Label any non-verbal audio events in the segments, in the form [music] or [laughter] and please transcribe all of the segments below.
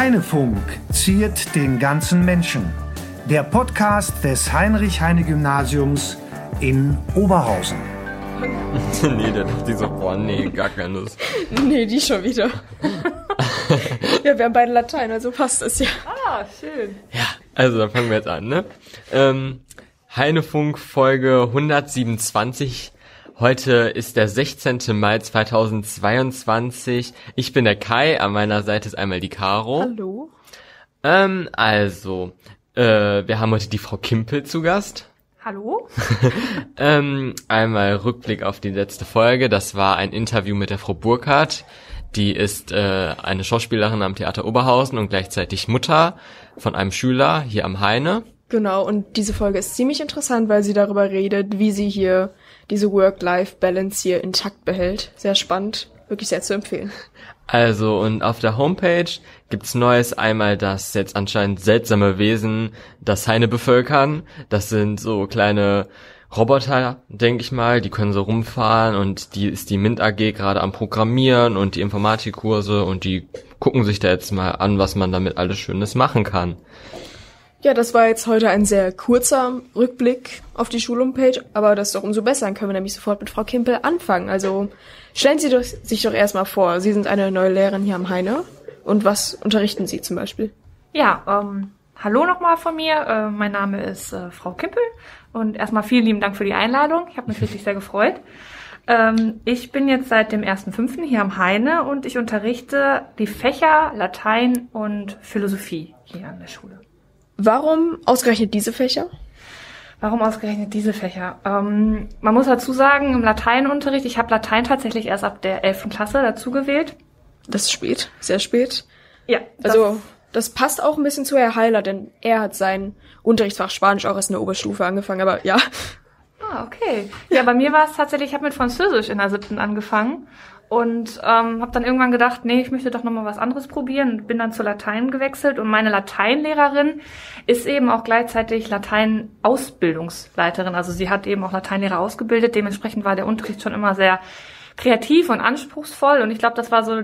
Heinefunk ziert den ganzen Menschen. Der Podcast des Heinrich-Heine-Gymnasiums in Oberhausen. [laughs] nee, der dachte so, boah, nee, gar keine Lust. [laughs] Nee, die schon wieder. [laughs] ja, wir haben beide Latein, also passt das ja. Ah, schön. Ja, also dann fangen wir jetzt an, ne? Ähm, Heinefunk Folge 127. Heute ist der 16. Mai 2022. Ich bin der Kai, an meiner Seite ist einmal die Caro. Hallo. Ähm, also, äh, wir haben heute die Frau Kimpel zu Gast. Hallo? [laughs] ähm, einmal Rückblick auf die letzte Folge. Das war ein Interview mit der Frau Burkhardt. Die ist äh, eine Schauspielerin am Theater Oberhausen und gleichzeitig Mutter von einem Schüler hier am Heine. Genau, und diese Folge ist ziemlich interessant, weil sie darüber redet, wie sie hier diese Work-Life-Balance hier intakt behält. Sehr spannend, wirklich sehr zu empfehlen. Also und auf der Homepage gibt's Neues einmal, dass jetzt anscheinend seltsame Wesen das Heine bevölkern. Das sind so kleine Roboter, denke ich mal, die können so rumfahren und die ist die Mint AG gerade am Programmieren und die Informatikkurse und die gucken sich da jetzt mal an, was man damit alles Schönes machen kann. Ja, das war jetzt heute ein sehr kurzer Rückblick auf die Schulhomepage, aber das ist doch umso besser. Dann können wir nämlich sofort mit Frau Kimpel anfangen. Also stellen Sie doch, sich doch erstmal vor, Sie sind eine neue Lehrerin hier am Heine. Und was unterrichten Sie zum Beispiel? Ja, ähm, hallo nochmal von mir. Äh, mein Name ist äh, Frau Kimpel und erstmal vielen lieben Dank für die Einladung. Ich habe mich [laughs] wirklich sehr gefreut. Ähm, ich bin jetzt seit dem 1.5. hier am Heine und ich unterrichte die Fächer Latein und Philosophie hier an der Schule. Warum ausgerechnet diese Fächer? Warum ausgerechnet diese Fächer? Ähm, man muss dazu sagen, im Lateinunterricht, ich habe Latein tatsächlich erst ab der 11. Klasse dazu gewählt. Das ist spät, sehr spät. Ja, Also das passt auch ein bisschen zu Herr Heiler, denn er hat sein Unterrichtsfach Spanisch auch erst in der Oberstufe angefangen, aber ja. Ah, okay. Ja, bei mir war es tatsächlich, ich habe mit Französisch in der siebten angefangen und ähm, habe dann irgendwann gedacht, nee, ich möchte doch nochmal was anderes probieren. Bin dann zu Latein gewechselt und meine Lateinlehrerin ist eben auch gleichzeitig Latein-Ausbildungsleiterin. Also sie hat eben auch Lateinlehrer ausgebildet, dementsprechend war der Unterricht schon immer sehr kreativ und anspruchsvoll. Und ich glaube, das war so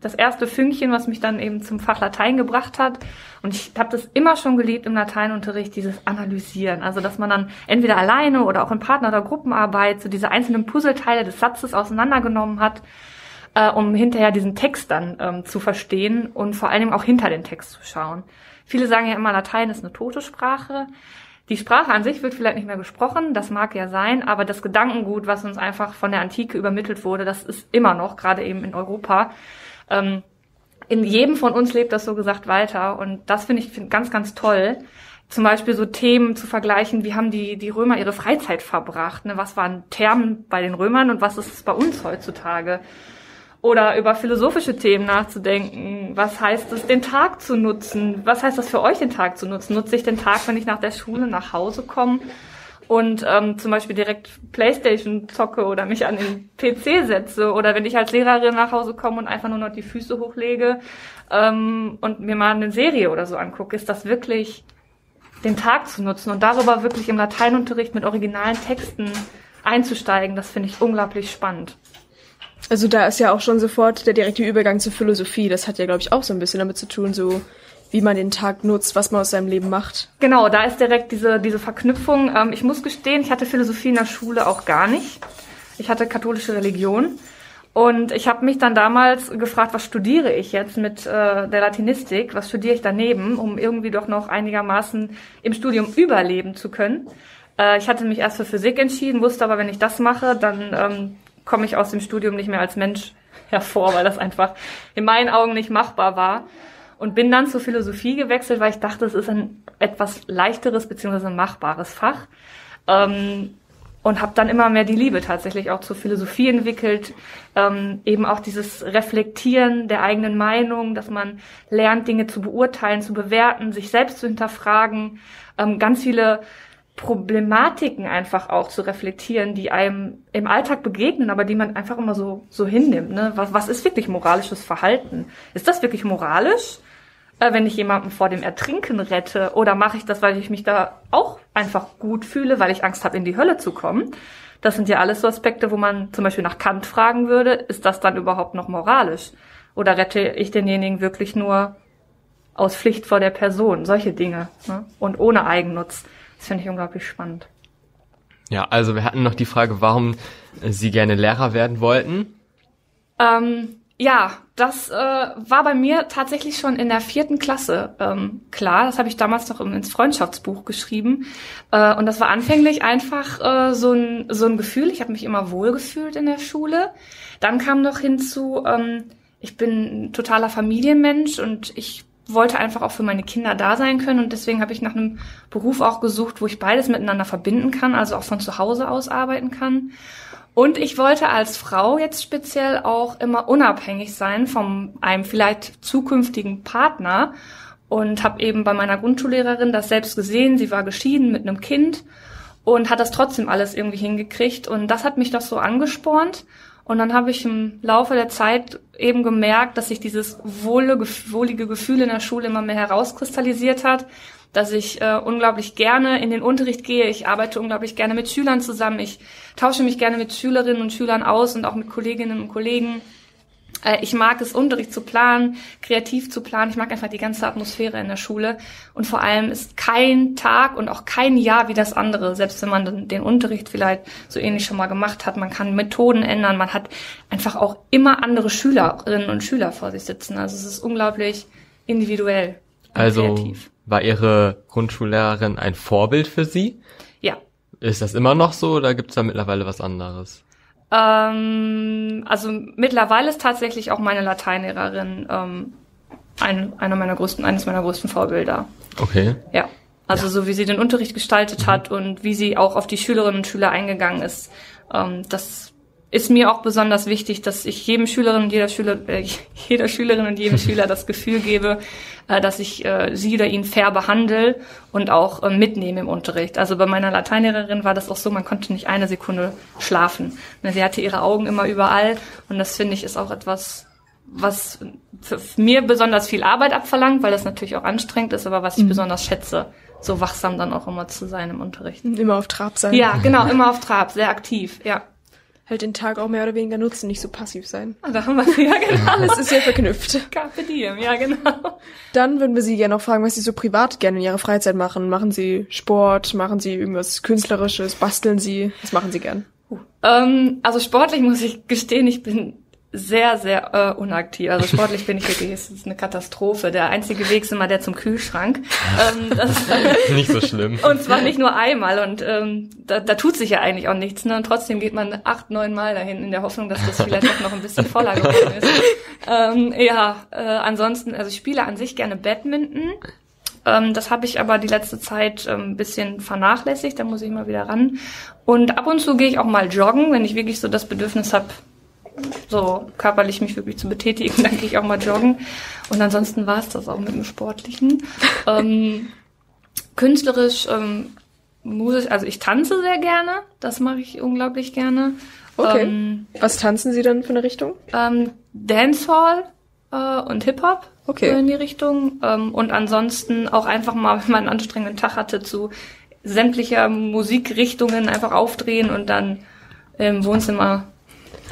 das erste Fünkchen, was mich dann eben zum Fach Latein gebracht hat. Und ich habe das immer schon geliebt im Lateinunterricht, dieses Analysieren. Also, dass man dann entweder alleine oder auch in Partner- oder Gruppenarbeit so diese einzelnen Puzzleteile des Satzes auseinandergenommen hat, äh, um hinterher diesen Text dann ähm, zu verstehen und vor allem auch hinter den Text zu schauen. Viele sagen ja immer, Latein ist eine tote Sprache. Die Sprache an sich wird vielleicht nicht mehr gesprochen, das mag ja sein, aber das Gedankengut, was uns einfach von der Antike übermittelt wurde, das ist immer noch, gerade eben in Europa, ähm, in jedem von uns lebt das so gesagt weiter und das finde ich find ganz, ganz toll. Zum Beispiel so Themen zu vergleichen, wie haben die, die Römer ihre Freizeit verbracht, ne? was waren Termen bei den Römern und was ist es bei uns heutzutage? Oder über philosophische Themen nachzudenken. Was heißt es, den Tag zu nutzen? Was heißt das für euch, den Tag zu nutzen? Nutze ich den Tag, wenn ich nach der Schule nach Hause komme? Und ähm, zum Beispiel direkt Playstation zocke oder mich an den PC setze oder wenn ich als Lehrerin nach Hause komme und einfach nur noch die Füße hochlege ähm, und mir mal eine Serie oder so angucke, ist das wirklich den Tag zu nutzen und darüber wirklich im Lateinunterricht mit originalen Texten einzusteigen, das finde ich unglaublich spannend. Also da ist ja auch schon sofort der direkte Übergang zur Philosophie. Das hat ja, glaube ich, auch so ein bisschen damit zu tun, so wie man den Tag nutzt, was man aus seinem Leben macht. Genau, da ist direkt diese, diese Verknüpfung. Ähm, ich muss gestehen, ich hatte Philosophie in der Schule auch gar nicht. Ich hatte katholische Religion. Und ich habe mich dann damals gefragt, was studiere ich jetzt mit äh, der Latinistik? Was studiere ich daneben, um irgendwie doch noch einigermaßen im Studium überleben zu können? Äh, ich hatte mich erst für Physik entschieden, wusste aber, wenn ich das mache, dann ähm, komme ich aus dem Studium nicht mehr als Mensch hervor, weil das einfach in meinen Augen nicht machbar war und bin dann zur Philosophie gewechselt, weil ich dachte, es ist ein etwas leichteres bzw. machbares Fach. Ähm, und habe dann immer mehr die Liebe tatsächlich auch zur Philosophie entwickelt, ähm, eben auch dieses Reflektieren der eigenen Meinung, dass man lernt, Dinge zu beurteilen, zu bewerten, sich selbst zu hinterfragen, ähm, ganz viele Problematiken einfach auch zu reflektieren, die einem im Alltag begegnen, aber die man einfach immer so so hinnimmt. Ne? Was, was ist wirklich moralisches Verhalten? Ist das wirklich moralisch? Äh, wenn ich jemanden vor dem Ertrinken rette? Oder mache ich das, weil ich mich da auch einfach gut fühle, weil ich Angst habe, in die Hölle zu kommen? Das sind ja alles so Aspekte, wo man zum Beispiel nach Kant fragen würde, ist das dann überhaupt noch moralisch? Oder rette ich denjenigen wirklich nur, aus Pflicht vor der Person, solche Dinge. Ne? Und ohne Eigennutz. Das finde ich unglaublich spannend. Ja, also wir hatten noch die Frage, warum Sie gerne Lehrer werden wollten. Ähm, ja, das äh, war bei mir tatsächlich schon in der vierten Klasse ähm, klar. Das habe ich damals noch ins Freundschaftsbuch geschrieben. Äh, und das war anfänglich einfach äh, so, ein, so ein Gefühl. Ich habe mich immer wohl gefühlt in der Schule. Dann kam noch hinzu, ähm, ich bin ein totaler Familienmensch und ich wollte einfach auch für meine Kinder da sein können und deswegen habe ich nach einem Beruf auch gesucht, wo ich beides miteinander verbinden kann, also auch von zu Hause aus arbeiten kann. Und ich wollte als Frau jetzt speziell auch immer unabhängig sein von einem vielleicht zukünftigen Partner. Und habe eben bei meiner Grundschullehrerin das selbst gesehen. Sie war geschieden mit einem Kind und hat das trotzdem alles irgendwie hingekriegt. Und das hat mich doch so angespornt. Und dann habe ich im Laufe der Zeit eben gemerkt, dass sich dieses wohle, wohlige Gefühl in der Schule immer mehr herauskristallisiert hat, dass ich äh, unglaublich gerne in den Unterricht gehe. Ich arbeite unglaublich gerne mit Schülern zusammen. Ich tausche mich gerne mit Schülerinnen und Schülern aus und auch mit Kolleginnen und Kollegen. Äh, ich mag es, Unterricht zu planen, kreativ zu planen. Ich mag einfach die ganze Atmosphäre in der Schule. Und vor allem ist kein Tag und auch kein Jahr wie das andere, selbst wenn man den Unterricht vielleicht so ähnlich schon mal gemacht hat. Man kann Methoden ändern. Man hat einfach auch immer andere Schülerinnen und Schüler vor sich sitzen. Also es ist unglaublich individuell. Und Also kreativ. War Ihre Grundschullehrerin ein Vorbild für Sie? Ja. Ist das immer noch so oder gibt es da mittlerweile was anderes? Ähm, also mittlerweile ist tatsächlich auch meine Lateinlehrerin ähm, ein, einer meiner größten, eines meiner größten Vorbilder. Okay. Ja. Also so wie sie den Unterricht gestaltet hat und wie sie auch auf die Schülerinnen und Schüler eingegangen ist. Ähm, das ist mir auch besonders wichtig, dass ich jedem Schülerin und jeder Schüler, äh, [laughs] jeder Schülerin und jedem [laughs] Schüler das Gefühl gebe, äh, dass ich äh, sie oder ihn fair behandle und auch äh, mitnehme im Unterricht. Also bei meiner Lateinlehrerin war das auch so, man konnte nicht eine Sekunde schlafen. Ne, Sie hatte ihre Augen immer überall und das finde ich ist auch etwas, was für mir besonders viel Arbeit abverlangt, weil das natürlich auch anstrengend ist, aber was ich besonders schätze, so wachsam dann auch immer zu sein im Unterricht. Immer auf Trab sein. Ja, genau, immer auf Trab, sehr aktiv, ja. Halt den Tag auch mehr oder weniger nutzen, nicht so passiv sein. Da haben wir ja [laughs] genau. Alles ist ja verknüpft. Carpe diem, ja genau. Dann würden wir Sie gerne noch fragen, was Sie so privat gerne in Ihrer Freizeit machen. Machen Sie Sport? Machen Sie irgendwas Künstlerisches? Basteln Sie? Was machen Sie gern? Ähm, also sportlich muss ich gestehen, ich bin sehr, sehr äh, unaktiv. Also sportlich bin ich wirklich, es ist eine Katastrophe. Der einzige Weg ist immer der zum Kühlschrank. ähm, [laughs] das, Nicht so schlimm. [laughs] und zwar nicht nur einmal. Und ähm, da, da tut sich ja eigentlich auch nichts. Ne? Und trotzdem geht man acht, neun Mal dahin in der Hoffnung, dass das vielleicht doch noch ein bisschen voller geworden ist. Ähm, ja, äh, ansonsten, also ich spiele an sich gerne Badminton. Ähm, das habe ich aber die letzte Zeit ähm, ein bisschen vernachlässigt, da muss ich mal wieder ran. Und ab und zu gehe ich auch mal joggen, wenn ich wirklich so das Bedürfnis habe, so körperlich mich wirklich zu betätigen, [laughs] dann gehe ich auch mal joggen. Und ansonsten war es das auch mit dem Sportlichen. [laughs] ähm, künstlerisch, ähm, musisch, also ich tanze sehr gerne, das mache ich unglaublich gerne. Okay. Ähm, Was tanzen Sie dann für eine Richtung? ähm, Dancehall äh, und Hip-Hop Okay. in die Richtung. Ähm, und ansonsten auch einfach mal, [laughs] wenn man einen anstrengenden Tag hatte, zu sämtlicher Musikrichtungen einfach aufdrehen und dann im Wohnzimmer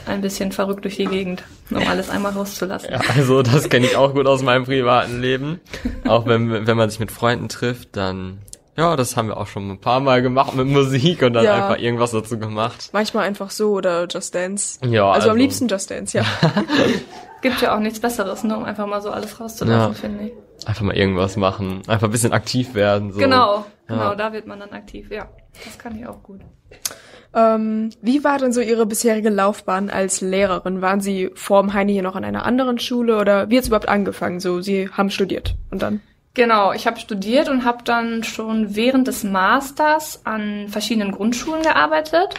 ein bisschen verrückt durch die Gegend, um alles einmal rauszulassen. Ja, also das kenne ich auch gut aus meinem privaten Leben. Auch wenn, wenn man sich mit Freunden trifft, dann, ja, das haben wir auch schon ein paar Mal gemacht mit Musik und dann Ja. einfach irgendwas dazu gemacht. Manchmal einfach so oder Just Dance. Ja, also, am also- liebsten Just Dance, ja. [laughs] Gibt ja auch nichts Besseres, ne, um einfach mal so alles rauszulassen, Ja. finde ich. Einfach mal irgendwas machen. Einfach ein bisschen aktiv werden. So. Genau, genau, Ja. da wird man dann aktiv, ja. Das kann ich auch gut. Ähm, wie war denn so Ihre bisherige Laufbahn als Lehrerin? Waren Sie vorm Heini hier noch an einer anderen Schule oder wie hat's überhaupt angefangen? So, Sie haben studiert und dann? Genau, ich habe studiert und habe dann schon während des Masters an verschiedenen Grundschulen gearbeitet.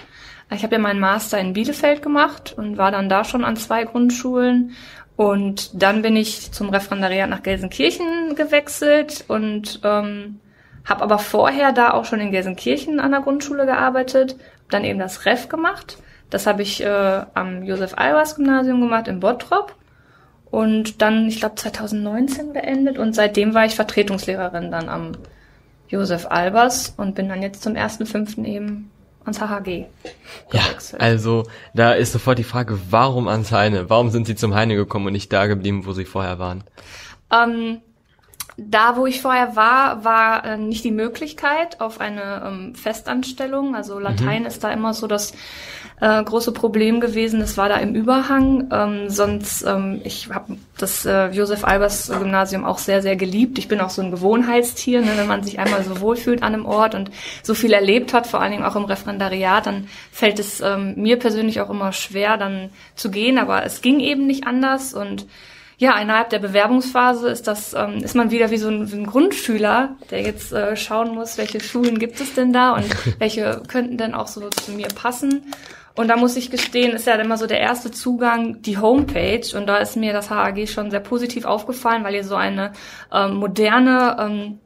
Ich habe ja meinen Master in Bielefeld gemacht und war dann da schon an zwei Grundschulen. Und dann bin ich zum Referendariat nach Gelsenkirchen gewechselt und ähm, habe aber vorher da auch schon in Gelsenkirchen an der Grundschule gearbeitet, dann eben das Ref gemacht. Das habe ich äh, am Josef-Albers-Gymnasium gemacht in Bottrop und dann, ich glaube, 2019 beendet und seitdem war ich Vertretungslehrerin dann am Josef Albers und bin dann jetzt zum 1.5. eben ans HHG Ja, gewechselt. also da ist sofort die Frage, warum ans Heine? Warum sind Sie zum Heine gekommen und nicht da geblieben, wo Sie vorher waren? Ähm, Da, wo ich vorher war, war äh, nicht die Möglichkeit auf eine ähm, Festanstellung. Also Latein ist da immer so das äh, große Problem gewesen. Das war da im Überhang. Ähm, sonst, ähm, ich habe das äh, Josef Albers Gymnasium auch sehr, sehr geliebt. Ich bin auch so ein Gewohnheitstier, ne? wenn man sich einmal so wohlfühlt an einem Ort und so viel erlebt hat, vor allen Dingen auch im Referendariat, dann fällt es ähm, mir persönlich auch immer schwer, dann zu gehen. Aber es ging eben nicht anders und ja, innerhalb der Bewerbungsphase ist das, ähm, ist man wieder wie so ein, wie ein Grundschüler, der jetzt äh, schauen muss, welche Schulen gibt es denn da und [laughs] welche könnten denn auch so zu mir passen. Und da muss ich gestehen, ist ja immer so der erste Zugang die Homepage. Und da ist mir das HAG schon sehr positiv aufgefallen, weil ihr so eine ähm, moderne ähm,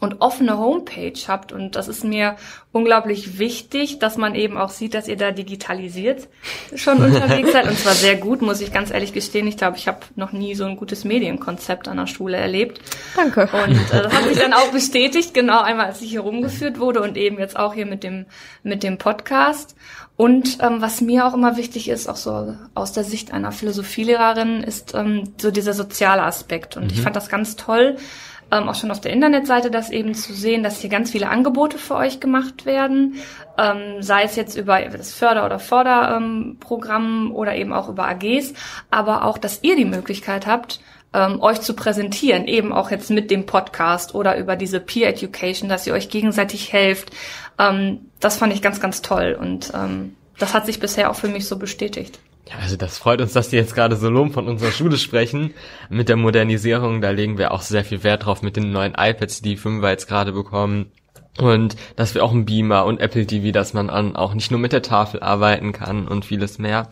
und offene Homepage habt. Und das ist mir unglaublich wichtig, dass man eben auch sieht, dass ihr da digitalisiert schon [laughs] unterwegs seid. Und zwar sehr gut, muss ich ganz ehrlich gestehen. Ich glaube, ich habe noch nie so ein gutes Medienkonzept an der Schule erlebt. Danke. Und äh, das hat sich dann auch [laughs] bestätigt, genau einmal, als ich hier rumgeführt wurde und eben jetzt auch hier mit dem, mit dem Podcast. Und ähm, was mir auch immer wichtig ist, auch so aus der Sicht einer Philosophielehrerin, ist ähm, so dieser soziale Aspekt. Und ich fand das ganz toll, ähm, auch schon auf der Internetseite das eben zu sehen, dass hier ganz viele Angebote für euch gemacht werden, ähm, sei es jetzt über das Förder- oder Förderprogramm ähm, oder eben auch über AGs, aber auch, dass ihr die Möglichkeit habt, ähm, euch zu präsentieren, eben auch jetzt mit dem Podcast oder über diese Peer Education, dass ihr euch gegenseitig helft. Ähm, das fand ich ganz, ganz toll und ähm, das hat sich bisher auch für mich so bestätigt. Ja, also das freut uns, dass die jetzt gerade so Lob von unserer Schule sprechen. Mit der Modernisierung, da legen wir auch sehr viel Wert drauf mit den neuen iPads, die Fünfer jetzt gerade bekommen. Und dass wir auch ein Beamer und Apple TV, dass man an auch nicht nur mit der Tafel arbeiten kann und vieles mehr.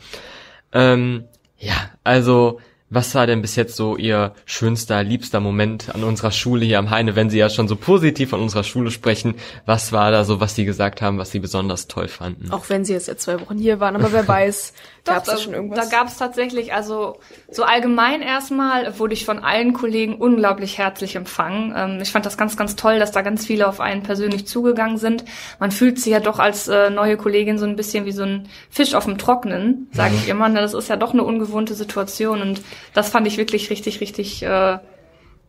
Ähm, ja, also was war denn bis jetzt so Ihr schönster, liebster Moment an unserer Schule hier am Heine, wenn Sie ja schon so positiv von unserer Schule sprechen? Was war da so, was Sie gesagt haben, was Sie besonders toll fanden? Auch wenn sie jetzt ja zwei Wochen hier waren, aber wer [laughs] weiß, gab es schon irgendwas? Da gab es tatsächlich, also so allgemein erstmal wurde ich von allen Kollegen unglaublich herzlich empfangen. Ähm, ich fand das ganz, ganz toll, dass da ganz viele auf einen persönlich zugegangen sind. Man fühlt sich ja doch als äh, neue Kollegin so ein bisschen wie so ein Fisch auf dem Trocknen, sage ich immer. Ne? Das ist ja doch eine ungewohnte Situation und das fand ich wirklich richtig, richtig äh,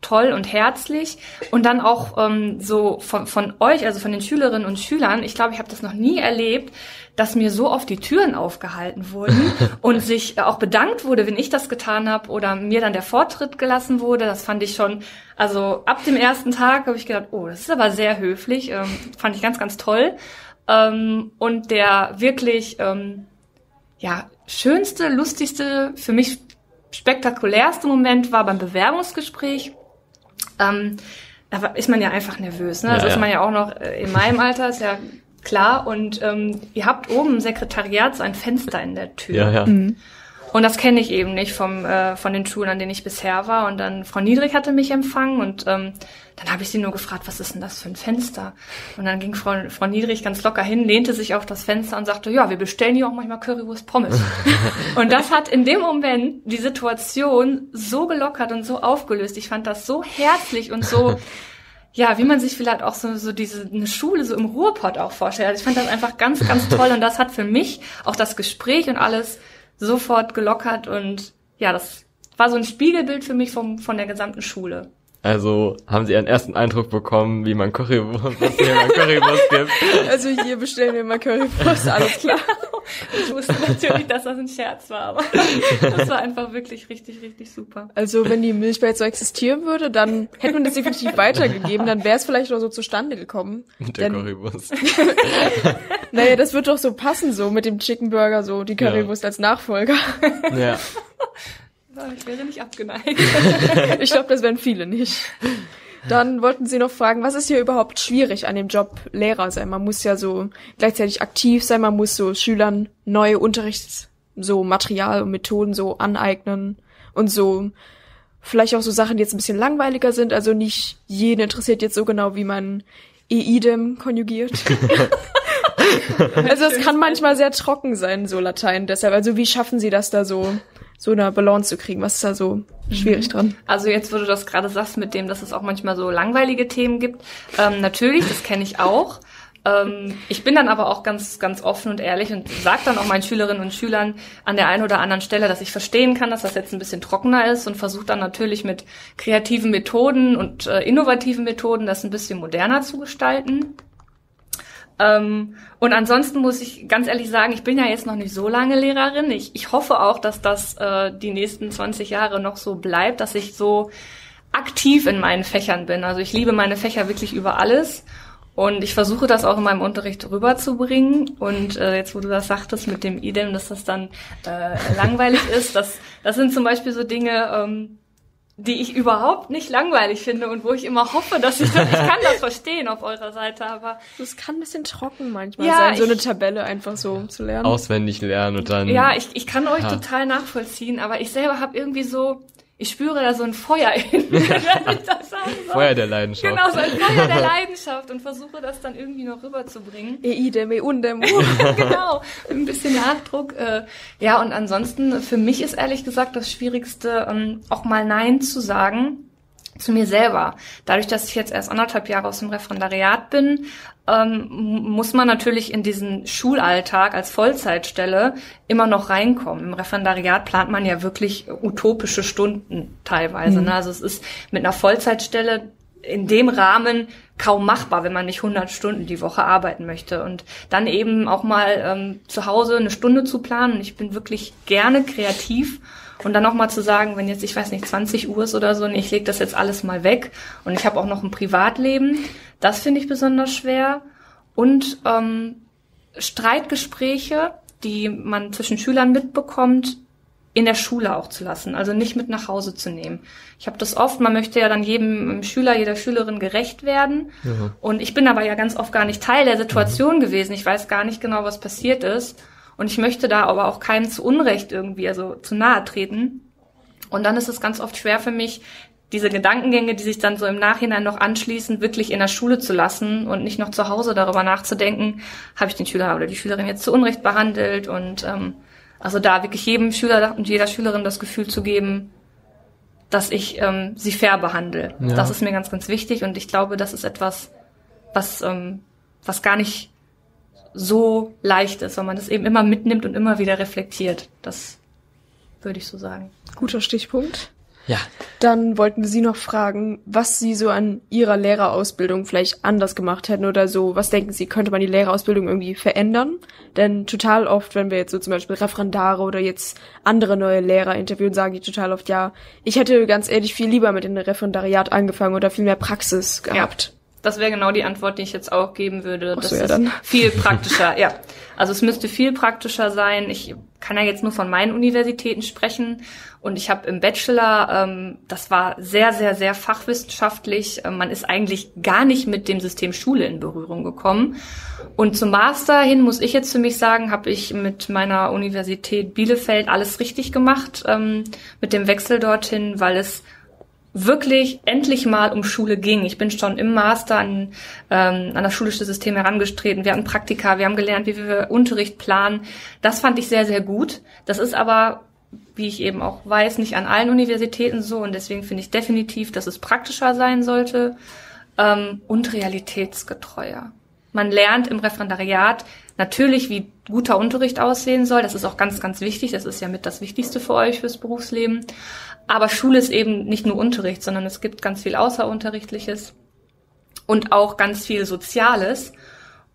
toll und herzlich. Und dann auch ähm, so von, von euch, also von den Schülerinnen und Schülern, ich glaube, ich habe das noch nie erlebt, dass mir so oft die Türen aufgehalten wurden [laughs] und sich äh, auch bedankt wurde, wenn ich das getan habe oder mir dann der Vortritt gelassen wurde. Das fand ich schon, also ab dem ersten Tag habe ich gedacht, oh, das ist aber sehr höflich, ähm, fand ich ganz, ganz toll. Ähm, und der wirklich, ähm, ja, schönste, lustigste, für mich spektakulärste Moment war beim Bewerbungsgespräch. Ähm, da ist man ja einfach nervös. Ne? Ja, also ist man ja auch noch äh, in meinem Alter, ist ja klar. Und ähm, ihr habt oben im Sekretariat so ein Fenster in der Tür. Ja, ja. Und das kenne ich eben nicht vom äh, von den Schulen, an denen ich bisher war. Und dann Frau Niedrig hatte mich empfangen und ähm, dann habe ich sie nur gefragt, was ist denn das für ein Fenster? Und dann ging Frau, Frau Niedrig ganz locker hin, lehnte sich auf das Fenster und sagte, ja, wir bestellen hier auch manchmal Currywurst Pommes. [laughs] und das hat in dem Moment die Situation so gelockert und so aufgelöst. Ich fand das so herzlich und so [laughs] ja, wie man sich vielleicht auch so, so diese eine Schule so im Ruhrpott auch vorstellt. Also ich fand das einfach ganz, ganz [laughs] toll und das hat für mich auch das Gespräch und alles sofort gelockert und ja, das war so ein Spiegelbild für mich vom, von der gesamten Schule. Also haben Sie Ihren ersten Eindruck bekommen, wie man Currywurst, was hier man Currywurst gibt. Also hier bestellen wir mal Currywurst, alles klar. [laughs] Ich wusste natürlich, dass das ein Scherz war, aber das war einfach wirklich richtig, richtig super. Also wenn die jetzt so existieren würde, dann hätte man das definitiv weitergegeben, dann wäre es vielleicht noch so zustande gekommen. Mit der Denn, Currywurst. [laughs] naja, das wird doch so passen, so mit dem Chicken Burger, so die Currywurst als Nachfolger. Ja. [laughs] Ich wäre nicht abgeneigt. [laughs] Ich glaube, das wären viele nicht. Dann wollten sie noch fragen, was ist hier überhaupt schwierig an dem Job Lehrer sein? Man muss ja so gleichzeitig aktiv sein, man muss so Schülern neue Unterrichts, so Material und Methoden so aneignen und so vielleicht auch so Sachen, die jetzt ein bisschen langweiliger sind. Also nicht jeden interessiert jetzt so genau, wie man eidem konjugiert. [laughs] also es kann manchmal sehr trocken sein, so Latein. Deshalb, also wie schaffen sie das da so, so eine Balance zu kriegen? Was ist da so schwierig dran? Also jetzt, wo du das gerade sagst mit dem, dass es auch manchmal so langweilige Themen gibt, ähm, natürlich, das kenne ich auch. Ähm, ich bin dann aber auch ganz, ganz offen und ehrlich und sage dann auch meinen Schülerinnen und Schülern an der einen oder anderen Stelle, dass ich verstehen kann, dass das jetzt ein bisschen trockener ist und versuche dann natürlich mit kreativen Methoden und äh, innovativen Methoden das ein bisschen moderner zu gestalten. Ähm, und ansonsten muss ich ganz ehrlich sagen, ich bin ja jetzt noch nicht so lange Lehrerin. Ich, ich hoffe auch, dass das äh, die nächsten 20 Jahre noch so bleibt, dass ich so aktiv in meinen Fächern bin. Also ich liebe meine Fächer wirklich über alles und ich versuche das auch in meinem Unterricht rüberzubringen. Und äh, jetzt, wo du das sagtest mit dem Idem, dass das dann äh, langweilig ist, das, das sind zum Beispiel so Dinge, ähm, die ich überhaupt nicht langweilig finde und wo ich immer hoffe, dass ich das, ich kann das [laughs] verstehen auf eurer Seite, aber Das kann ein bisschen trocken manchmal Ja, sein, so ich- eine Tabelle einfach so zu lernen. Auswendig lernen und dann. ja, ich, ich kann euch Ja. total nachvollziehen, aber ich selber habe irgendwie so, ich spüre da so ein Feuer in mir, [laughs] wenn ich das sagen soll. Feuer der Leidenschaft. Genau, so ein Feuer der [laughs] Leidenschaft und versuche das dann irgendwie noch rüberzubringen. E idem, e undem. [laughs] genau, ein bisschen Nachdruck. Äh, ja, und ansonsten, für mich ist ehrlich gesagt das Schwierigste, ähm, auch mal Nein zu sagen zu mir selber. Dadurch, dass ich jetzt erst anderthalb Jahre aus dem Referendariat bin, ähm, muss man natürlich in diesen Schulalltag als Vollzeitstelle immer noch reinkommen. Im Referendariat plant man ja wirklich utopische Stunden teilweise. Ne? Also es ist mit einer Vollzeitstelle in dem Rahmen kaum machbar, wenn man nicht 100 Stunden die Woche arbeiten möchte. Und dann eben auch mal ähm, zu Hause eine Stunde zu planen. Ich bin wirklich gerne kreativ. Und dann nochmal zu sagen, wenn jetzt, ich weiß nicht, 20 Uhr ist oder so, nee, ich lege das jetzt alles mal weg. Und ich habe auch noch ein Privatleben. Das finde ich besonders schwer. Und ähm, Streitgespräche, die man zwischen Schülern mitbekommt, in der Schule auch zu lassen, also nicht mit nach Hause zu nehmen. Ich habe das oft, man möchte ja dann jedem Schüler, jeder Schülerin gerecht werden. Und ich bin aber ja ganz oft gar nicht Teil der Situation gewesen. Ich weiß gar nicht genau, was passiert ist. Und ich möchte da aber auch keinem zu Unrecht irgendwie, also zu nahe treten. Und dann ist es ganz oft schwer für mich, diese Gedankengänge, die sich dann so im Nachhinein noch anschließen, wirklich in der Schule zu lassen und nicht noch zu Hause darüber nachzudenken, habe ich den Schüler oder die Schülerin jetzt zu Unrecht behandelt und ähm, also da wirklich jedem Schüler und jeder Schülerin das Gefühl zu geben, dass ich ähm, sie fair behandle. Ja. Das ist mir ganz, ganz wichtig und ich glaube, das ist etwas, was, ähm, was gar nicht so leicht ist, weil man das eben immer mitnimmt und immer wieder reflektiert. Das würde ich so sagen. Guter Stichpunkt. Ja. Dann wollten wir Sie noch fragen, was Sie so an Ihrer Lehrerausbildung vielleicht anders gemacht hätten oder so. Was denken Sie, könnte man die Lehrerausbildung irgendwie verändern? Denn total oft, wenn wir jetzt so zum Beispiel Referendare oder jetzt andere neue Lehrer interviewen, sagen die total oft, ja, ich hätte ganz ehrlich viel lieber mit dem Referendariat angefangen oder viel mehr Praxis gehabt. Das wäre genau die Antwort, die ich jetzt auch geben würde. Ach das ja, ist dann. viel [laughs] praktischer, ja. Also es müsste viel praktischer sein. Ich kann ja jetzt nur von meinen Universitäten sprechen. Und ich habe im Bachelor, ähm, das war sehr, sehr, sehr fachwissenschaftlich. Ähm, man ist eigentlich gar nicht mit dem System Schule in Berührung gekommen. Und zum Master hin muss ich jetzt für mich sagen, habe ich mit meiner Universität Bielefeld alles richtig gemacht, ähm, mit dem Wechsel dorthin, weil es wirklich endlich mal um Schule ging. Ich bin schon im Master an, ähm, an das schulische System herangestreten. Wir hatten Praktika, wir haben gelernt, wie wir Unterricht planen. Das fand ich sehr, sehr gut. Das ist aber, wie ich eben auch weiß, nicht an allen Universitäten so. Und deswegen finde ich definitiv, dass es praktischer sein sollte ähm, und realitätsgetreuer. Man lernt im Referendariat natürlich, wie guter Unterricht aussehen soll. Das ist auch ganz, ganz wichtig. Das ist ja mit das Wichtigste für euch fürs Berufsleben. Aber Schule ist eben nicht nur Unterricht, sondern es gibt ganz viel Außerunterrichtliches und auch ganz viel Soziales.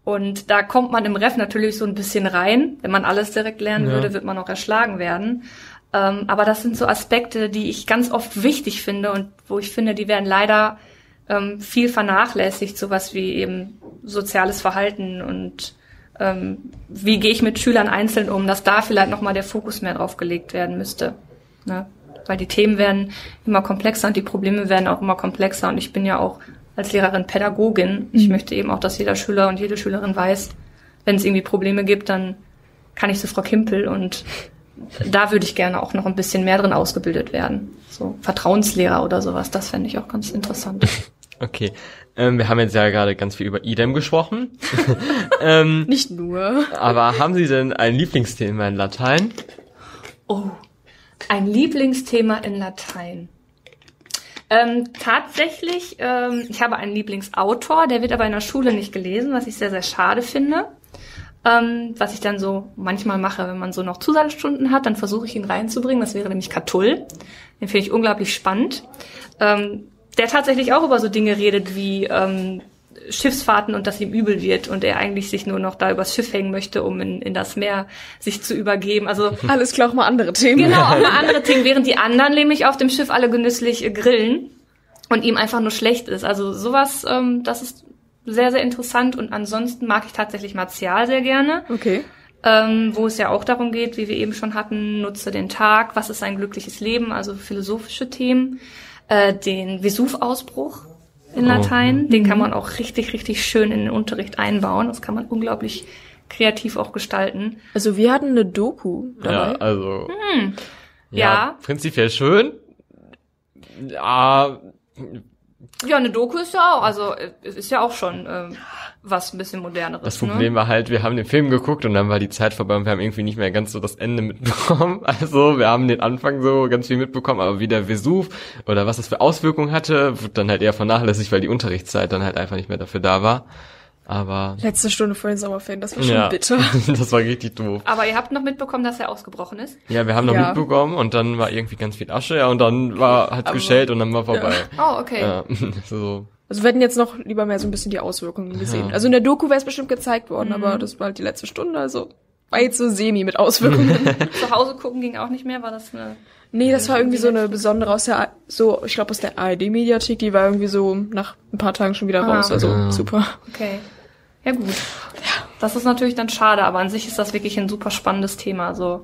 Und da kommt man im Ref natürlich so ein bisschen rein. Wenn man alles direkt lernen Ja. würde, wird man auch erschlagen werden. Ähm, aber das sind so Aspekte, die ich ganz oft wichtig finde und wo ich finde, die werden leider ähm, viel vernachlässigt, sowas wie eben soziales Verhalten und ähm, wie gehe ich mit Schülern einzeln um, dass da vielleicht nochmal der Fokus mehr drauf gelegt werden müsste. Ne? Weil die Themen werden immer komplexer und die Probleme werden auch immer komplexer und ich bin ja auch als Lehrerin Pädagogin. Ich möchte eben auch, dass jeder Schüler und jede Schülerin weiß, wenn es irgendwie Probleme gibt, dann kann ich zu Frau Kimpel und da würde ich gerne auch noch ein bisschen mehr drin ausgebildet werden. So Vertrauenslehrer oder sowas, das fände ich auch ganz interessant. [laughs] Okay. Ähm, wir haben jetzt ja gerade ganz viel über IDEM gesprochen. [laughs] ähm, Nicht nur. aber haben Sie denn ein Lieblingsthema in Latein? Oh, ein Lieblingsthema in Latein. Ähm, tatsächlich, ähm, ich habe einen Lieblingsautor, der wird aber in der Schule nicht gelesen, was ich sehr, sehr schade finde. Ähm, was ich dann so manchmal mache, wenn man so noch Zusatzstunden hat, dann versuche ich ihn reinzubringen. Das wäre nämlich Catull. Den finde ich unglaublich spannend. Ähm, der tatsächlich auch über so Dinge redet wie ähm, Schiffsfahrten und dass ihm übel wird und er eigentlich sich nur noch da übers Schiff hängen möchte, um in, in das Meer sich zu übergeben. Also [laughs] Alles klar, auch mal andere Themen. Genau, auch mal [laughs] andere Themen, während die anderen nämlich auf dem Schiff alle genüsslich grillen und ihm einfach nur schlecht ist. Also sowas, ähm, das ist sehr, sehr interessant und ansonsten mag ich tatsächlich Martial sehr gerne, Okay. ähm, wo es ja auch darum geht, wie wir eben schon hatten, nutze den Tag, was ist ein glückliches Leben, also philosophische Themen, äh, den Vesuv-Ausbruch in Latein, den kann man auch richtig, richtig schön in den Unterricht einbauen, das kann man unglaublich kreativ auch gestalten. Also wir hatten eine Doku Ja, dabei. also. Ja. Prinzipiell schön. Ja, Ja, eine Doku ist ja auch, also äh, es ist ja auch schon ähm, was ein bisschen moderneres. das Problem ne? war halt, wir haben den Film geguckt und dann war die Zeit vorbei und wir haben irgendwie nicht mehr ganz so das Ende mitbekommen. [laughs] Also wir haben den Anfang so ganz viel mitbekommen, aber wie der Vesuv oder was das für Auswirkungen hatte, wird dann halt eher vernachlässigt, weil die Unterrichtszeit dann halt einfach nicht mehr dafür da war. Aber Letzte Stunde vor den Sommerferien, das war schon ja, bitter. [laughs] das war richtig doof. Aber ihr habt noch mitbekommen, dass er ausgebrochen ist? Ja, wir haben noch Ja. mitbekommen und dann war irgendwie ganz viel Asche, ja, und dann war hat's geschellt und dann war vorbei. Oh, okay. Ja, [laughs] so. Also wir hätten jetzt noch lieber mehr so ein bisschen die Auswirkungen gesehen. Also in der Doku wäre es bestimmt gezeigt worden, Mhm. aber das war halt die letzte Stunde, also war jetzt so semi mit Auswirkungen. [laughs] Zu Hause gucken ging auch nicht mehr, war das eine. nee, das war irgendwie so eine besondere aus der, so, ich glaube aus der ARD-Mediathek, die war irgendwie so nach ein paar Tagen schon wieder Ah. raus, also super. Okay. Ja gut. Das ist natürlich dann schade, aber an sich ist das wirklich ein super spannendes Thema. Äh,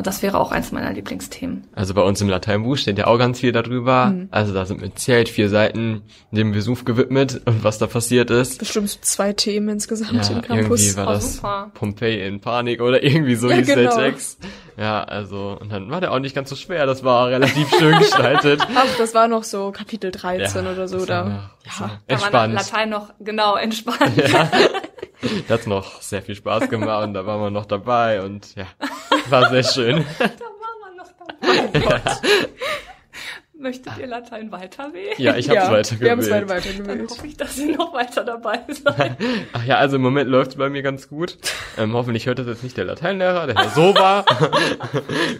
das wäre auch eins meiner Lieblingsthemen. Also bei uns im Lateinbuch steht ja auch ganz viel darüber. Mhm. Also da sind mit Zelt vier Seiten dem Vesuv gewidmet und was da passiert ist. Bestimmt zwei Themen insgesamt Ja, im Campus. irgendwie war Oh, das super. Pompeii in Panik oder irgendwie so Ja, hieß genau. der Text. Ja, also, und dann war der auch nicht ganz so schwer, das war relativ schön gestaltet. [laughs] Ach, das war noch so Kapitel 13 oder so, da. Ja, Da war Entspannt. Latein noch genau entspannt. [laughs] [laughs] Da hat's noch sehr viel Spaß gemacht und da waren wir noch dabei und ja, war sehr schön. [laughs] Da war man noch dabei. Möchtet ihr Latein weiter wählen? Ja, ich hab's ja, weiter wir haben es beide gewählt. Dann weitergewählt. hoffe ich, dass ihr noch weiter dabei seid. [laughs] Ach ja, also im Moment läuft's bei mir ganz gut. Ähm, hoffentlich hört das jetzt nicht der Lateinlehrer, der Herr Soba.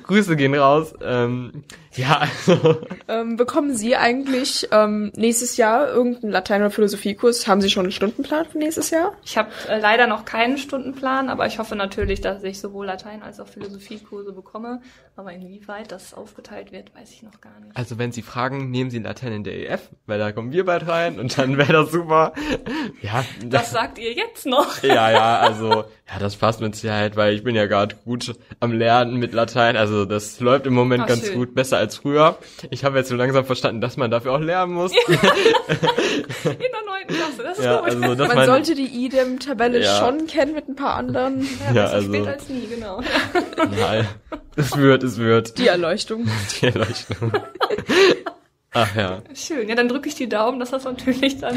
Grüße gehen raus. Ähm, ja, also Ähm, bekommen Sie eigentlich ähm, nächstes Jahr irgendeinen Latein- oder Philosophiekurs? Haben Sie schon einen Stundenplan für nächstes Jahr? Ich habe äh, leider noch keinen Stundenplan, aber ich hoffe natürlich, dass ich sowohl Latein als auch Philosophiekurse bekomme. Aber inwieweit das aufgeteilt wird, weiß ich noch gar nicht. Also wenn Sie fragen, nehmen Sie Latein in der EF, weil da kommen wir bald rein und dann wäre das super. Ja, Das sagt ihr jetzt noch. [laughs] ja, ja, also ja, das passt mit Sicherheit, weil ich bin ja gerade gut am Lernen mit Latein. Also das läuft im Moment Ach, ganz schön. gut, besser als früher. Ich habe jetzt so langsam verstanden, dass man dafür auch lernen muss. [laughs] In der neunten Klasse, das ist ja, gut. also dass Man, man, sollte die IDEM-Tabelle Ja. schon kennen mit ein paar anderen. ja, ja, besser also- spät als nie, genau. ja, es wird, es wird Die Erleuchtung. [laughs] die Erleuchtung. [laughs] Ach ja, Schön. Ja, dann drücke ich die Daumen, dass das natürlich dann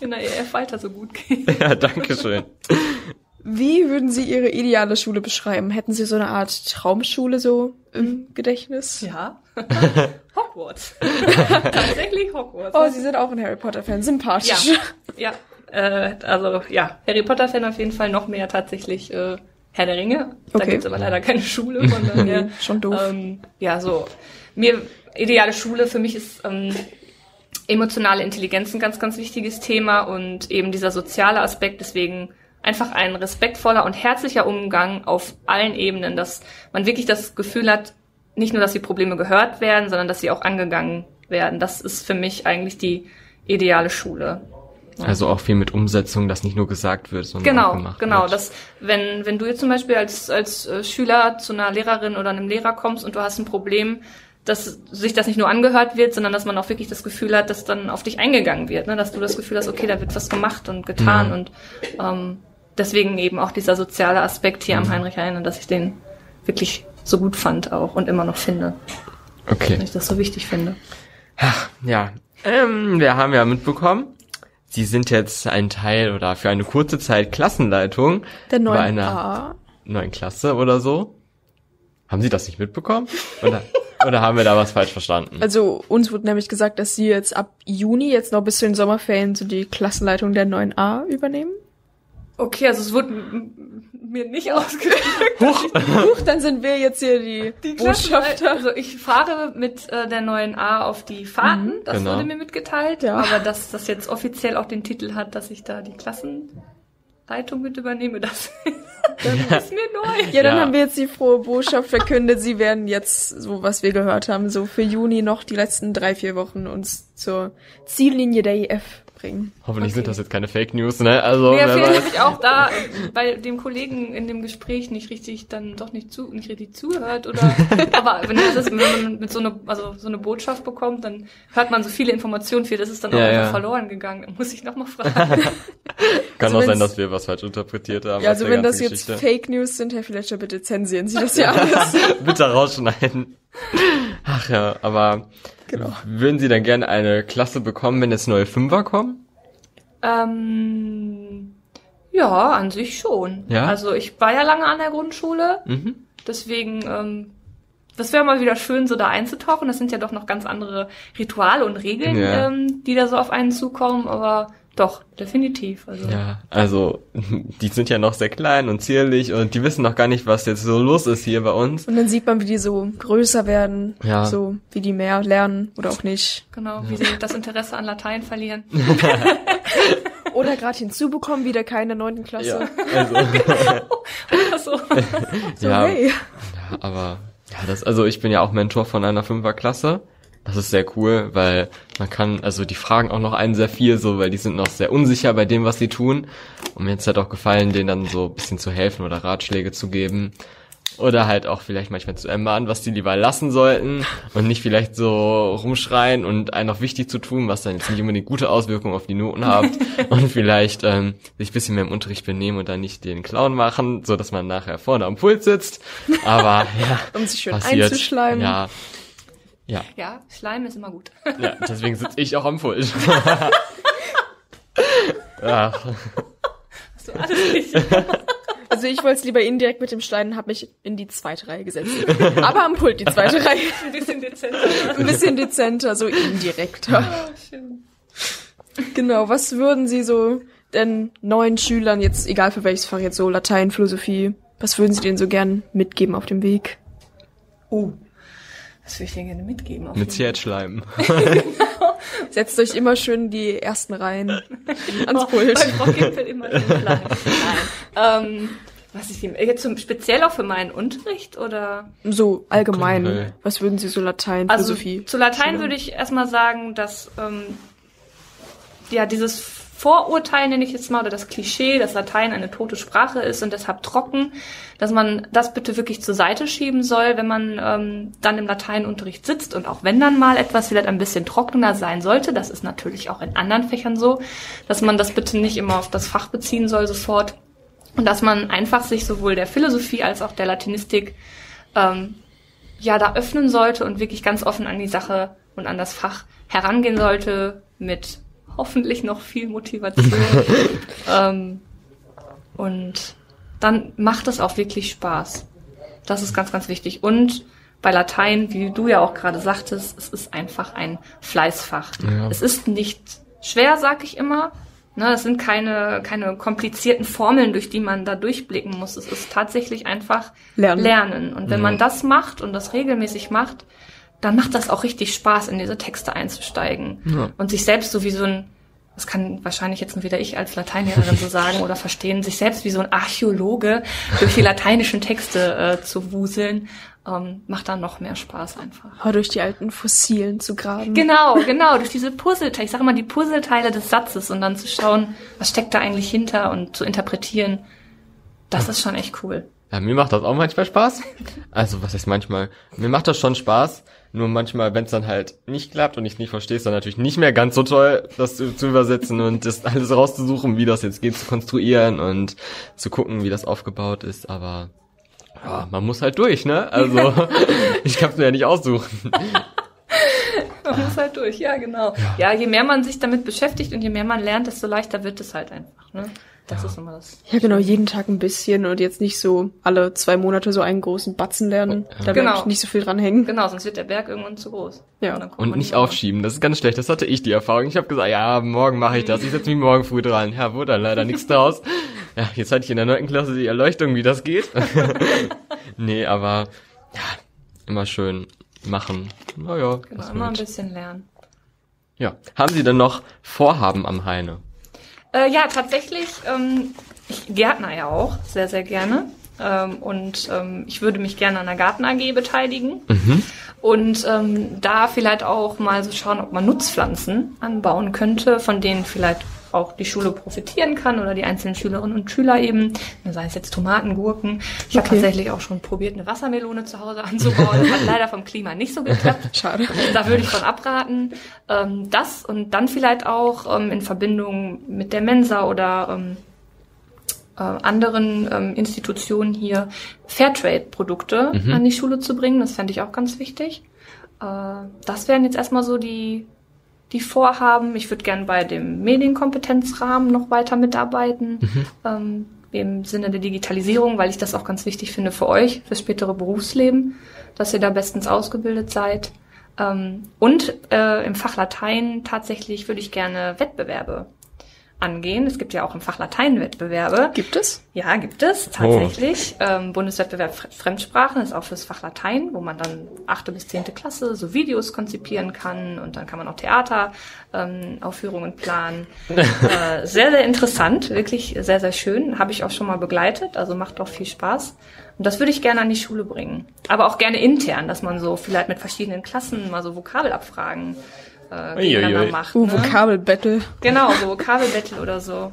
in der EF weiter so gut geht. ja, danke schön. Wie würden Sie Ihre ideale Schule beschreiben? Hätten Sie so eine Art Traumschule so im Gedächtnis? Ja. [laughs] Hogwarts. [laughs] Tatsächlich Hogwarts. Oh, Sie sind auch ein Harry Potter-Fan. Sympathisch. Ja, äh, also ja, Harry Potter-Fan auf jeden Fall noch mehr tatsächlich äh, Herr der Ringe. Da Okay. gibt's aber leider keine Schule, von daher. [laughs] Schon doof. Ähm, ja, so. Mir, ideale Schule für mich ist ähm, emotionale Intelligenz ein ganz, ganz wichtiges Thema und eben dieser soziale Aspekt, deswegen einfach ein respektvoller und herzlicher Umgang auf allen Ebenen, dass man wirklich das Gefühl hat, nicht nur, dass die Probleme gehört werden, sondern dass sie auch angegangen werden. Das ist für mich eigentlich die ideale Schule. Also auch viel mit Umsetzung, dass nicht nur gesagt wird, sondern auch Genau, gemacht genau. wird. Das, wenn, wenn du jetzt zum Beispiel als, als äh, Schüler zu einer Lehrerin oder einem Lehrer kommst und du hast ein Problem, dass sich das nicht nur angehört wird, sondern dass man auch wirklich das Gefühl hat, dass dann auf dich eingegangen wird, ne? dass du das Gefühl hast, okay, da wird was gemacht und getan Ja. und ähm, deswegen eben auch dieser soziale Aspekt hier Mhm. am Heinrich Heine, dass ich den wirklich so gut fand auch und immer noch finde, Okay. dass ich das so wichtig finde. Ja, ähm, wir haben ja mitbekommen, Sie sind jetzt ein Teil oder für eine kurze Zeit Klassenleitung Der bei neuen einer A. neuen Klasse oder so. Haben Sie das nicht mitbekommen? Oder? [laughs] Oder haben wir da was falsch verstanden? Also uns wurde nämlich gesagt, dass sie jetzt ab Juni, jetzt noch bis zu den Sommerferien, so die Klassenleitung der 9a übernehmen. Okay, also es wurde mir nicht ausgedrückt. Huch, dann sind wir jetzt hier die, Die Botschafter. Also ich fahre mit äh, der neuen A auf die Fahrten, das Genau. wurde mir mitgeteilt. Ja. Aber dass das jetzt offiziell auch den Titel hat, dass ich da die Klassenleitung mit übernehme, das [laughs] ist mir neu. Ja, dann Ja. haben wir jetzt die frohe Botschaft verkündet. Sie werden jetzt, so was wir gehört haben, so für Juni noch die letzten drei, vier Wochen uns zur Ziellinie der EF bringen. Hoffentlich Okay. sind das jetzt keine Fake News, ne? Also, Mir wer fehlt weiß. nämlich auch da bei dem Kollegen in dem Gespräch nicht richtig, dann doch nicht zu, nicht richtig zuhört oder, [laughs] aber wenn, das ist, wenn man mit so eine, also so eine Botschaft bekommt, dann hört man so viele Informationen, viel, das ist dann auch Ja, einfach ja. verloren gegangen. Da muss ich nochmal [laughs] fragen. Kann Also auch sein, dass wir was falsch interpretiert haben. Ja, also wenn das ganzen jetzt Geschichte. Fake News sind, Herr Fletcher, bitte zensieren Sie das ja [laughs] alles. Bitte rausschneiden. Ach ja, aber Genau. würden Sie dann gerne eine Klasse bekommen, wenn jetzt neue Fünfer kommen? ähm, ja, an sich schon. Ja? Also ich war ja lange an der Grundschule, Mhm. deswegen, ähm, das wäre mal wieder schön, so da einzutauchen. Das sind ja doch noch ganz andere Rituale und Regeln, Ja. ähm, die da so auf einen zukommen, aber doch, definitiv. Also. Ja, also [laughs] die sind ja noch sehr klein und zierlich und die wissen noch gar nicht, was jetzt so los ist hier bei uns. Und dann sieht man, wie die so größer werden, Ja. so wie die mehr lernen oder auch nicht. Genau, wie sie das Interesse an Latein verlieren. [laughs] Oder gerade hinzubekommen, wieder keine neunten Klasse. [laughs] also Also, So, ja, hey. Ja, aber ja, das also ich bin ja auch Mentor von einer Fünferklasse. Das ist sehr cool, weil man kann, also die fragen auch noch einen sehr viel so, weil die sind noch sehr unsicher bei dem, was sie tun. Und mir hat's halt auch gefallen, denen dann so ein bisschen zu helfen oder Ratschläge zu geben. Oder halt auch vielleicht manchmal zu ermahnen, was die lieber lassen sollten und nicht vielleicht so rumschreien und einen auch wichtig zu tun, was dann jetzt nicht unbedingt gute Auswirkungen auf die Noten hat [laughs] und vielleicht ähm, sich ein bisschen mehr im Unterricht benehmen und dann nicht den Clown machen, so dass man nachher vorne am Pult sitzt. Aber [laughs] ja, Um sich schön passiert. einzuschleimen. Ja, ja, ja, Schleim ist immer gut. ja, deswegen sitze ich auch am Pult. [laughs] ja, Hast du alles nicht. Also ich wollte es lieber indirekt mit dem Schneiden, habe mich in die zweite Reihe gesetzt. Aber am Pult die zweite Reihe. Ein bisschen dezenter. Ein bisschen dezenter, so indirekter. Schön. Genau, was würden Sie so den neuen Schülern jetzt, egal für welches Fach jetzt so, Latein, Philosophie, was würden Sie denen so gern mitgeben auf dem Weg? Oh. Was würde ich dir gerne mitgeben? Auf mit Ziertschleim. [laughs] Setzt euch immer schön die ersten Reihen [laughs] ans Pult. Bei Frau immer den. Nein. Ähm, was ich jetzt zum, speziell auch für meinen Unterricht oder? So allgemein, Generell. was würden Sie so Latein, Also Philosophie? zu Latein würde ich erstmal sagen, dass ähm, ja dieses Vorurteil nenne ich jetzt mal oder das Klischee, dass Latein eine tote Sprache ist und deshalb trocken, dass man das bitte wirklich zur Seite schieben soll, wenn man ähm, dann im Lateinunterricht sitzt und auch wenn dann mal etwas vielleicht ein bisschen trockener sein sollte, das ist natürlich auch in anderen Fächern so, dass man das bitte nicht immer auf das Fach beziehen soll sofort und dass man einfach sich sowohl der Philosophie als auch der Latinistik ähm, ja da öffnen sollte und wirklich ganz offen an die Sache und an das Fach herangehen sollte mit hoffentlich noch viel Motivation. [laughs] ähm, und dann macht es auch wirklich Spaß. Das ist ganz, ganz wichtig. Und bei Latein, wie du ja auch gerade sagtest, es ist einfach ein Fleißfach. Ja. Es ist nicht schwer, sag ich immer. Ne, es sind keine, keine komplizierten Formeln, durch die man da durchblicken muss. Es ist tatsächlich einfach Lernen. lernen. Und wenn Ja. man das macht und das regelmäßig macht, dann macht das auch richtig Spaß, in diese Texte einzusteigen. Ja. Und sich selbst so wie so ein, das kann wahrscheinlich jetzt nur wieder ich als Lateinlehrerin so sagen oder verstehen, sich selbst wie so ein Archäologe durch die lateinischen Texte äh, zu wuseln, ähm, macht dann noch mehr Spaß einfach. Oh, durch die alten Fossilen zu graben. Genau, genau, durch diese Puzzleteile, ich sage immer die Puzzleteile des Satzes und dann zu schauen, was steckt da eigentlich hinter und zu interpretieren, das ist schon echt cool. Ja, mir macht das auch manchmal Spaß. Also, was heißt manchmal? Mir macht das schon Spaß. Nur manchmal, wenn es dann halt nicht klappt und ich nicht verstehe, ist dann natürlich nicht mehr ganz so toll, das zu, zu übersetzen und das alles rauszusuchen, wie das jetzt geht, zu konstruieren und zu gucken, wie das aufgebaut ist. Aber ja, man muss halt durch, ne? Also, [laughs] ich kann es mir ja nicht aussuchen. Man muss halt durch, ja, genau. Ja. je mehr man sich damit beschäftigt und je mehr man lernt, desto leichter wird es halt einfach. Ne? Das ist immer das. Ja, genau, jeden Tag ein bisschen und jetzt nicht so alle zwei Monate so einen großen Batzen lernen. Da Genau. nicht so viel dranhängen. Genau, sonst wird der Berg irgendwann zu groß. Ja. Und man nicht aufschieben, das ist ganz schlecht. Das hatte ich die Erfahrung. Ich habe gesagt, ja, morgen mache ich das. Ich setze mich morgen früh dran. Ja, wurde dann leider nichts draus. Ja, jetzt hatte ich in der neunten Klasse die Erleuchtung, wie das geht. [laughs] nee, aber ja, immer schön machen. Naja, Genau, immer ein bisschen lernen. Ja. Haben Sie denn noch Vorhaben am Heine? Äh, ja, tatsächlich, ähm, ich gärtner ja auch sehr, sehr gerne. Ähm, und ähm, ich würde mich gerne an der Garten AG beteiligen. Und ähm, da vielleicht auch mal so schauen, ob man Nutzpflanzen anbauen könnte, von denen vielleicht auch die Schule profitieren kann oder die einzelnen Schülerinnen und Schüler eben, sei es jetzt Tomaten, Gurken. Ich habe Okay. tatsächlich auch schon probiert, eine Wassermelone zu Hause [laughs] anzubauen. Das hat leider vom Klima nicht so geklappt. [laughs] Schade. Da würde ich von abraten. Ähm, das und dann vielleicht auch ähm, in Verbindung mit der Mensa oder ähm, äh, anderen ähm, Institutionen hier Fairtrade-Produkte an die Schule zu bringen. Das fände ich auch ganz wichtig. Äh, das wären jetzt erstmal so die, die Vorhaben. Ich würde gern bei dem Medienkompetenzrahmen noch weiter mitarbeiten. Ähm, im Sinne der Digitalisierung, weil ich das auch ganz wichtig finde für euch, fürs spätere Berufsleben, dass ihr da bestens ausgebildet seid. Ähm, und äh, im Fach Latein tatsächlich würde ich gerne Wettbewerbe angehen. Es gibt ja auch im Fach Latein Wettbewerbe. Gibt es? Ja, gibt es tatsächlich. Ähm, Bundeswettbewerb Fre- Fremdsprachen ist auch fürs Fach Latein, wo man dann achte bis zehnte Klasse so Videos konzipieren kann und dann kann man auch Theater ähm, Aufführungen planen. [laughs] äh, sehr, sehr interessant, wirklich sehr, sehr schön. Habe ich auch schon mal begleitet, also macht auch viel Spaß. Und das würde ich gerne an die Schule bringen. Aber auch gerne intern, dass man so vielleicht mit verschiedenen Klassen mal so Vokabelabfragen äh, gegeneinander Uiuiui. macht. Uh, ne? Vokabelbattle. Genau, so Vokabelbattle oder so.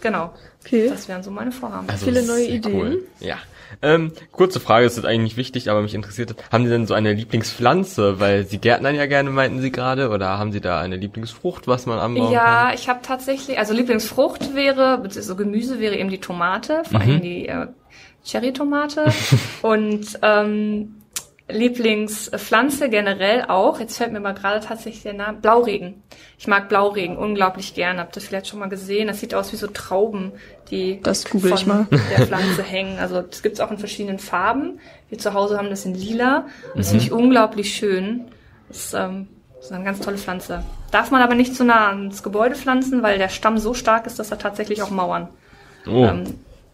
Genau. Okay. Das wären so meine Vorhaben. Also, Viele neue Ideen. Ja. Ähm, kurze Frage, ist jetzt eigentlich nicht wichtig, aber mich interessiert, haben Sie denn so eine Lieblingspflanze? Weil Sie gärtnern ja gerne, meinten Sie gerade, oder haben Sie da eine Lieblingsfrucht, was man anbauen kann? Ja, ich habe tatsächlich, also Lieblingsfrucht wäre, beziehungsweise Gemüse wäre eben die Tomate, vor allem die äh, Cherry-Tomate. [laughs] und ähm, Lieblingspflanze generell auch, jetzt fällt mir mal gerade tatsächlich der Name, Blauregen. Ich mag Blauregen unglaublich gerne. Habt ihr vielleicht schon mal gesehen? Das sieht aus wie so Trauben, die Das google ich mal. von der Pflanze hängen. Also das gibt's auch in verschiedenen Farben. Wir zu Hause haben das in lila. Und das finde ich unglaublich schön. Das, ähm, das ist eine ganz tolle Pflanze. Darf man aber nicht zu nah ans Gebäude pflanzen, weil der Stamm so stark ist, dass er tatsächlich auch Mauern Oh, ähm,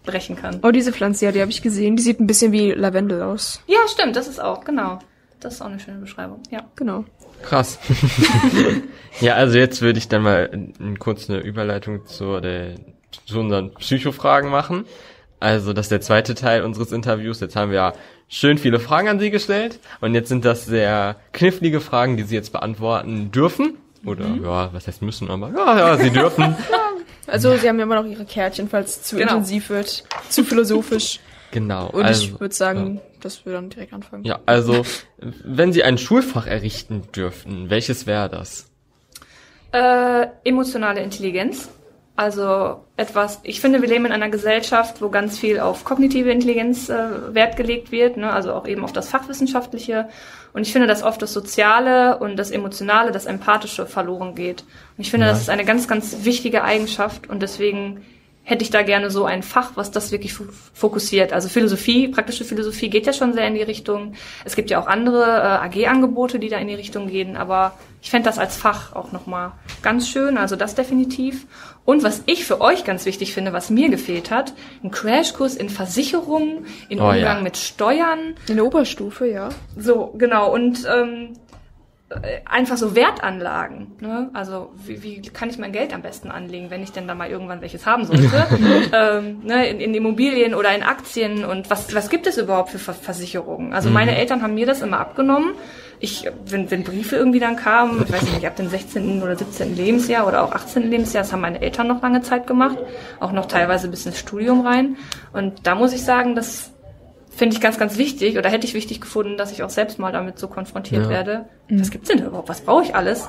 brechen kann. Oh, diese Pflanze, ja, die habe ich gesehen. Die sieht ein bisschen wie Lavendel aus. Ja, stimmt, das ist auch, genau. Das ist auch eine schöne Beschreibung, ja. Genau. krass. [laughs] ja, also jetzt würde ich dann mal kurz eine Überleitung zu, der, zu unseren Psychofragen machen. Also das ist der zweite Teil unseres Interviews. Jetzt haben wir ja schön viele Fragen an Sie gestellt und jetzt sind das sehr knifflige Fragen, die Sie jetzt beantworten dürfen. Oder ja, was heißt müssen, aber ja, ja, Sie dürfen. [laughs] Also, sie haben ja immer noch ihre Kärtchen, falls es zu Genau. intensiv wird, zu philosophisch. Genau. Und also, ich würde sagen, dass wir dann direkt anfangen. Ja, also wenn Sie ein Schulfach errichten dürften, welches wäre das? Äh, emotionale Intelligenz. Also etwas, ich finde, wir leben in einer Gesellschaft, wo ganz viel auf kognitive Intelligenz äh, Wert gelegt wird, ne? also auch eben auf das Fachwissenschaftliche. Und ich finde, dass oft das Soziale und das Emotionale, das Empathische verloren geht. Und ich finde, Ja. das ist eine ganz, ganz wichtige Eigenschaft und deswegen hätte ich da gerne so ein Fach, was das wirklich fo- fokussiert. Also Philosophie, praktische Philosophie geht ja schon sehr in die Richtung. Es gibt ja auch andere äh, AG-Angebote, die da in die Richtung gehen, aber ich fände das als Fach auch nochmal ganz schön, also das definitiv. Und was ich für euch ganz wichtig finde, was mir gefehlt hat, ein Crashkurs in Versicherungen, in Oh, Umgang ja. mit Steuern, In der Oberstufe, ja. so, genau. Und ähm, äh, einfach so Wertanlagen. Ne? Also wie, wie kann ich mein Geld am besten anlegen, wenn ich denn da mal irgendwann welches haben sollte? [laughs] ähm, ne? in, in Immobilien oder in Aktien und was, was gibt es überhaupt für Ver Versicherungen? Also meine Eltern haben mir das immer abgenommen. Ich, wenn, wenn Briefe irgendwie dann kamen, ich weiß nicht, ab dem 16. oder 17. Lebensjahr oder auch 18. Lebensjahr, das haben meine Eltern noch lange Zeit gemacht, auch noch teilweise bis ins Studium rein. Und da muss ich sagen, das finde ich ganz, ganz wichtig oder hätte ich wichtig gefunden, dass ich auch selbst mal damit so konfrontiert Ja. werde. Was gibt's denn da überhaupt? Was brauche ich alles?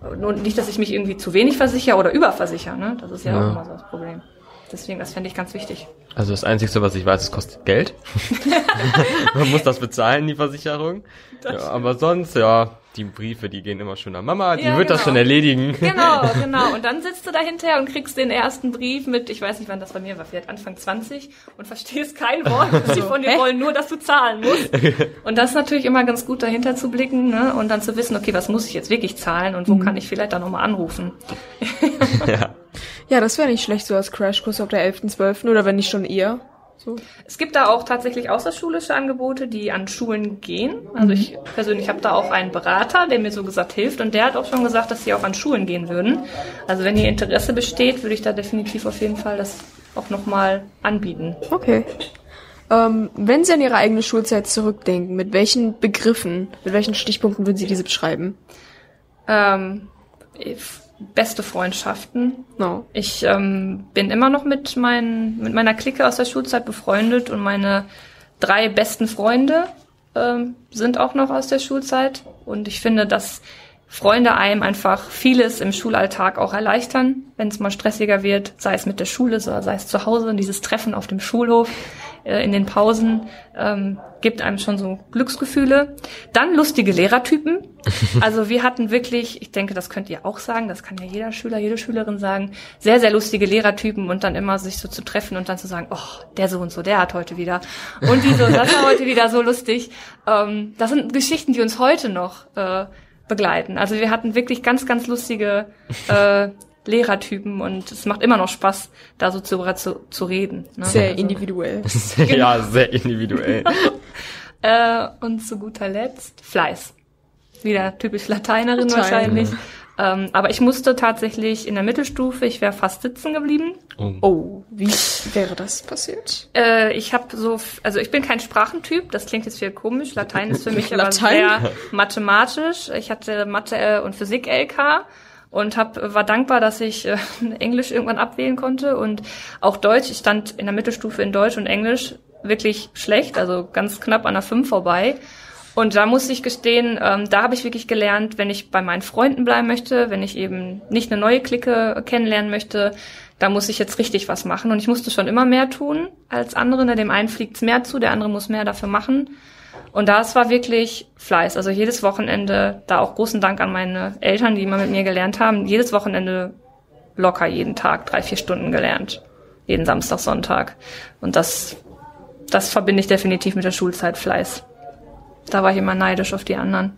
Und nicht, dass ich mich irgendwie zu wenig versichere oder überversichere. Ne? Das ist ja, Ja. auch immer so das Problem. Deswegen, das fände ich ganz wichtig. Also das Einzige, was ich weiß, es kostet Geld. [laughs] Man muss das bezahlen, die Versicherung. Ja, aber sonst, ja, die Briefe, die gehen immer schon an Mama, die Ja, wird das genau. schon erledigen. Genau, [laughs] genau. Und dann sitzt du dahinter und kriegst den ersten Brief mit, ich weiß nicht, wann das bei mir war, vielleicht Anfang 20 und verstehst kein Wort. Sie von dir wollen nur, dass du zahlen musst. [laughs] Und das ist natürlich immer ganz gut, dahinter zu blicken ne? und dann zu wissen, okay, was muss ich jetzt wirklich zahlen und wo kann ich vielleicht dann nochmal anrufen. [laughs] ja. Ja, das wäre nicht schlecht, so als Crashkurs auf der 11.12. oder wenn nicht schon eher. So. Es gibt da auch tatsächlich außerschulische Angebote, die an Schulen gehen. Also ich persönlich habe da auch einen Berater, der mir so gesagt hilft und der hat auch schon gesagt, dass sie auch an Schulen gehen würden. Also wenn hier Interesse besteht, würde ich da definitiv auf jeden Fall das auch nochmal anbieten. Okay. Ähm, wenn Sie an Ihre eigene Schulzeit zurückdenken, mit welchen Begriffen, mit welchen Stichpunkten würden Sie diese beschreiben? Ähm, beste Freundschaften. No. Ich ähm, bin immer noch mit, mein, mit meiner Clique aus der Schulzeit befreundet und meine drei besten Freunde ähm, sind auch noch aus der Schulzeit. Und ich finde, dass Freunde einem einfach vieles im Schulalltag auch erleichtern, wenn es mal stressiger wird, sei es mit der Schule, sei es zu Hause, dieses Treffen auf dem Schulhof, äh, in den Pausen, ähm, gibt einem schon so Glücksgefühle. Dann lustige Lehrertypen. [laughs] Also wir hatten wirklich, ich denke, das könnt ihr auch sagen, das kann ja jeder Schüler, jede Schülerin sagen, sehr, sehr lustige Lehrertypen und dann immer sich so zu treffen und dann zu sagen, oh, der so und so, der hat heute wieder. Und wieso, das war heute wieder so lustig. Ähm, das sind Geschichten, die uns heute noch äh, begleiten. Also wir hatten wirklich ganz, ganz lustige äh, Lehrertypen und es macht immer noch Spaß, da so zu, zu, zu reden. Ne? Sehr Also- individuell. [laughs] ja, sehr individuell. [laughs] Äh, und zu guter Letzt Fleiß. Wieder typisch Lateinerin Latein. wahrscheinlich. Ähm, aber ich musste tatsächlich in der Mittelstufe, ich wäre fast sitzen geblieben. Oh. Oh, wie wäre das passiert? Äh, ich habe so, also ich bin kein Sprachentyp, das klingt jetzt viel komisch. Latein ist für mich [laughs] aber Latein? sehr mathematisch. Ich hatte Mathe und Physik LK und hab, war dankbar, dass ich äh, [laughs] Englisch irgendwann abwählen konnte und auch Deutsch. Ich stand in der Mittelstufe in Deutsch und Englisch wirklich schlecht, also ganz knapp an der 5 vorbei. Und da muss ich gestehen, ähm, da habe ich wirklich gelernt, wenn ich bei meinen Freunden bleiben möchte, wenn ich eben nicht eine neue Clique kennenlernen möchte, da muss ich jetzt richtig was machen. Und ich musste schon immer mehr tun als andere. Ne? Dem einen fliegt's mehr zu, der andere muss mehr dafür machen. Und das war wirklich Fleiß. Also jedes Wochenende, da auch großen Dank an meine Eltern, die immer mit mir gelernt haben, jedes Wochenende locker jeden Tag drei, vier Stunden gelernt. Jeden Samstag, Sonntag. Und das, das verbinde ich definitiv mit der Schulzeit Fleiß. Da war ich immer neidisch auf die anderen,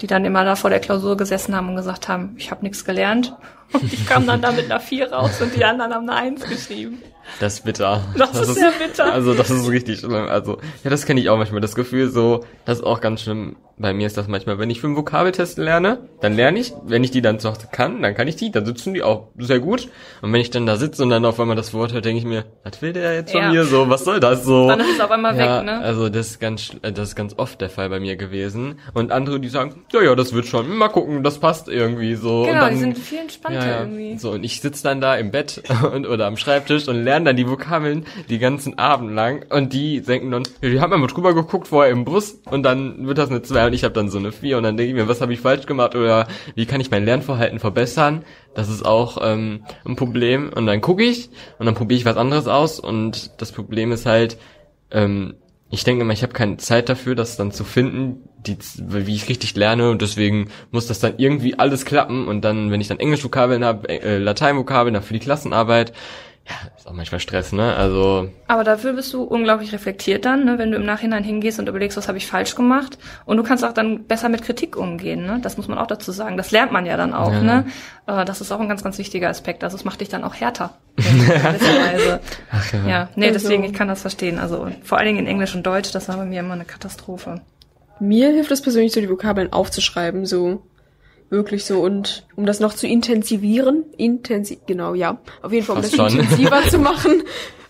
die dann immer da vor der Klausur gesessen haben und gesagt haben, ich habe nichts gelernt. Und ich kam dann da mit einer 4 raus und die anderen haben eine 1 geschrieben. Das ist bitter. Das ist sehr bitter. Also das ist richtig schlimm. Also ja, das kenne ich auch manchmal. Das Gefühl so, das ist auch ganz schlimm. Bei mir ist das manchmal, wenn ich für einen Vokabeltest lerne, dann lerne ich. Wenn ich die dann Hause kann, dann kann ich die. Dann sitzen die auch sehr gut. Und wenn ich dann da sitze und dann auf einmal das Wort höre, denke ich mir, was will der jetzt von Ja. mir? So, was soll das so? Dann ist es auf einmal ja, weg, ne? Also das ist ganz, das ist ganz oft der Fall bei mir gewesen. Und andere, die sagen, ja, ja, das wird schon. Mal gucken, das passt irgendwie so. und Genau, dann, die sind viel entspannter ja, ja. irgendwie. So, und ich sitze dann da im Bett [laughs] und, oder am Schreibtisch und lerne dann die Vokabeln die ganzen Abend lang. Und die denken dann, ja, die haben einmal drüber geguckt vorher im Bus und dann wird das eine 2 und ich habe dann so eine 4 und dann denke ich mir, was habe ich falsch gemacht oder wie kann ich mein Lernverhalten verbessern? Das ist auch ähm, ein Problem. Und dann gucke ich und dann probiere ich was anderes aus und das Problem ist halt, ähm, ich denke immer, ich habe keine Zeit dafür, das dann zu finden, die, wie ich richtig lerne. Und deswegen muss das dann irgendwie alles klappen. Und dann, wenn ich dann Englisch-Vokabeln habe, äh, Latein-Vokabeln, dann für die Klassenarbeit, ja, ist auch manchmal Stress, ne? Also, Aber dafür bist du unglaublich reflektiert dann, ne? wenn du im Nachhinein hingehst und überlegst, was habe ich falsch gemacht. Und du kannst auch dann besser mit Kritik umgehen. Ne? Das muss man auch dazu sagen. Das lernt man ja dann auch. Ja. Ne? Äh, Das ist auch ein ganz, ganz wichtiger Aspekt. Also es macht dich dann auch härter. [laughs] Weise. ach ja. Ja, nee, Also- deswegen, ich kann das verstehen. Also vor allen Dingen in Englisch und Deutsch, das war bei mir immer eine Katastrophe. Mir hilft es persönlich so, die Vokabeln aufzuschreiben, so wirklich so und um das noch zu intensivieren, intensiv, genau, ja, auf jeden Fall, um Fast das schon. intensiver [laughs] zu machen,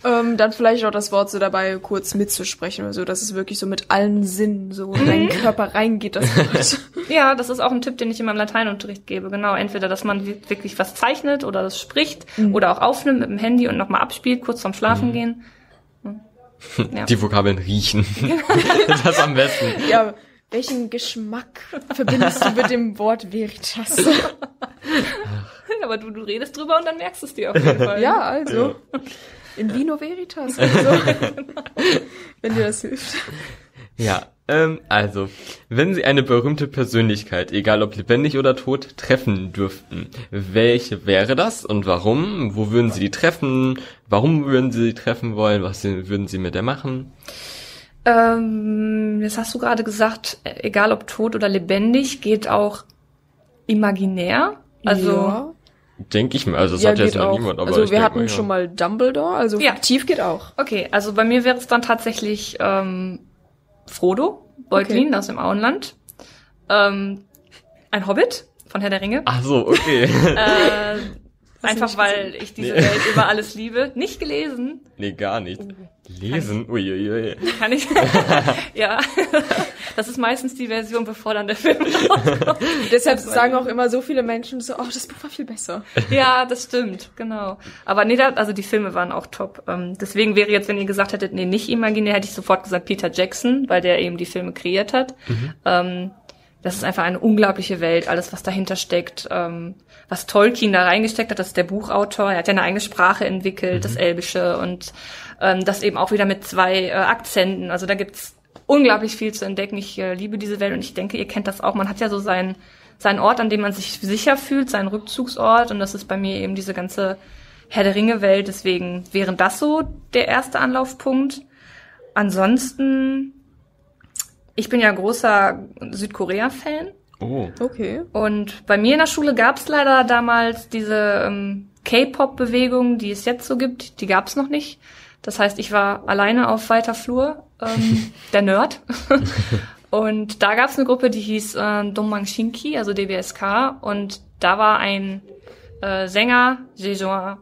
ähm, dann vielleicht auch das Wort so dabei kurz mitzusprechen oder so, dass es wirklich so mit allen Sinnen so in deinen Körper reingeht, das Wort. [laughs] Ja, das ist auch ein Tipp, den ich in meinem Lateinunterricht gebe. Genau, entweder, dass man wi- wirklich was zeichnet oder das spricht oder auch aufnimmt mit dem Handy und nochmal abspielt, kurz vorm Schlafen gehen. Hm. [laughs] Ja. Die Vokabeln riechen. das ist am besten. ja, welchen Geschmack verbindest du mit dem Wort Veritas? Aber du, du redest drüber und dann merkst du es dir auf jeden Fall. ja, also, in Vino Veritas, also, wenn dir das hilft. Ja, Ähm, also, wenn Sie eine berühmte Persönlichkeit, egal ob lebendig oder tot, treffen dürften, welche wäre das und warum? Wo würden Sie die treffen? Warum würden Sie sie treffen wollen? Was würden Sie mit der machen? Ähm, jetzt hast du gerade gesagt, egal ob tot oder lebendig, geht auch imaginär. Also ja, Denke ich mir, also das ja hat geht jetzt noch auch. niemand, aber also ich wir hatten mal, ja. schon mal Dumbledore, also Ja. fiktiv geht auch. Okay, also bei mir wäre es dann tatsächlich ähm, Frodo, Beutlin Okay. aus dem Auenland. Ähm, ein Hobbit von Herr der Ringe. Ach so, okay. Äh, [laughs] einfach weil ich diese Nee. Welt über alles liebe. Nicht gelesen, nee, gar nicht. Lesen? Uiuiui. kann ich. [laughs] ja, das ist meistens die Version, bevor dann der Film [laughs] rauskommt. Deshalb sagen auch immer so viele Menschen so, oh, das Buch war viel besser. [laughs] Ja, das stimmt, genau. Aber nee, da, also die Filme waren auch top. Ähm, deswegen wäre jetzt, wenn ihr gesagt hättet, nee, nicht imaginär, hätte ich sofort gesagt Peter Jackson, weil der eben die Filme kreiert hat. Ähm, das ist einfach eine unglaubliche Welt, alles, was dahinter steckt. Ähm, was Tolkien da reingesteckt hat, das ist der Buchautor. Er hat ja eine eigene Sprache entwickelt, das Elbische und ähm, das eben auch wieder mit zwei äh, Akzenten. Also da gibt's unglaublich viel zu entdecken. Ich äh, liebe diese Welt und ich denke, ihr kennt das auch. Man hat ja so seinen seinen Ort, an dem man sich sicher fühlt, seinen Rückzugsort und das ist bei mir eben diese ganze Herr der Ringe Welt. Deswegen wäre das so der erste Anlaufpunkt. Ansonsten, ich bin ja großer Südkorea-Fan Oh. Okay. und bei mir in der Schule gab es leider damals diese ähm, K-Pop-Bewegung, die es jetzt so gibt, die gab es noch nicht. Das heißt, ich war alleine auf weiter Flur, ähm, [laughs] der Nerd. [laughs] und da gab es eine Gruppe, die hieß äh, Dongmang Shinki, also DBSK. Und da war ein äh, Sänger, Jejuan.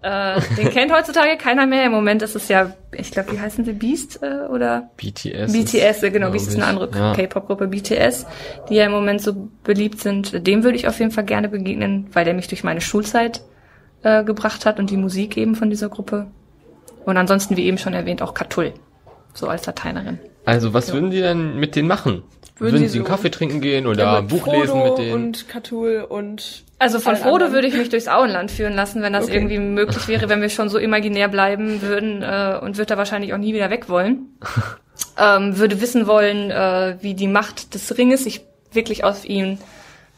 Äh, den [laughs] kennt heutzutage keiner mehr. Im Moment ist es ja, ich glaube, wie heißen sie? Beast äh, oder? BTS. BTS, äh, genau, Beast ist eine andere Ja. K-Pop-Gruppe, BTS, die ja im Moment so beliebt sind. Dem würde ich auf jeden Fall gerne begegnen, weil der mich durch meine Schulzeit äh, gebracht hat und die Musik eben von dieser Gruppe. Und ansonsten, wie eben schon erwähnt, auch Katul, so als Lateinerin. Also, was würden Sie denn mit denen machen? Würden Würden, Sie Sie einen so- Kaffee trinken gehen oder Ja, ein mit Buch lesen Frodo mit denen? Und Katul und Also von Frodo anderen. würde ich mich durchs Auenland führen lassen, wenn das Okay. irgendwie möglich wäre, [laughs] wenn wir schon so imaginär bleiben würden äh, und würde da wahrscheinlich auch nie wieder weg wollen. [laughs] ähm, würde wissen wollen, äh, wie die Macht des Ringes sich wirklich aus ihm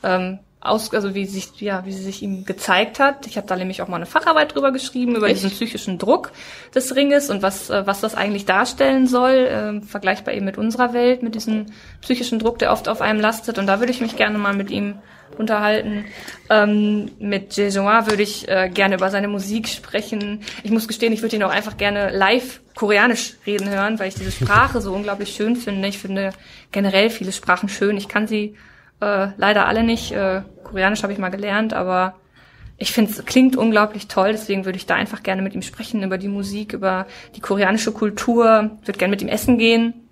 ähm, aus, also wie sich, ja, wie sie sich ihm gezeigt hat. Ich habe da nämlich auch mal eine Facharbeit drüber geschrieben über diesen psychischen Druck des Ringes und was äh, was das eigentlich darstellen soll, ähm, vergleichbar eben mit unserer Welt, mit diesem psychischen Druck, der oft auf einem lastet. Und da würde ich mich gerne mal mit ihm unterhalten. Ähm, mit Jejuan würde ich äh, gerne über seine Musik sprechen. Ich muss gestehen, ich würde ihn auch einfach gerne live koreanisch reden hören, weil ich diese Sprache so [laughs] unglaublich schön finde. Ich finde generell viele Sprachen schön. Ich kann sie äh, leider alle nicht. Äh, Koreanisch habe ich mal gelernt, aber ich finde es klingt unglaublich toll, deswegen würde ich da einfach gerne mit ihm sprechen über die Musik, über die koreanische Kultur, würde gerne mit ihm essen gehen.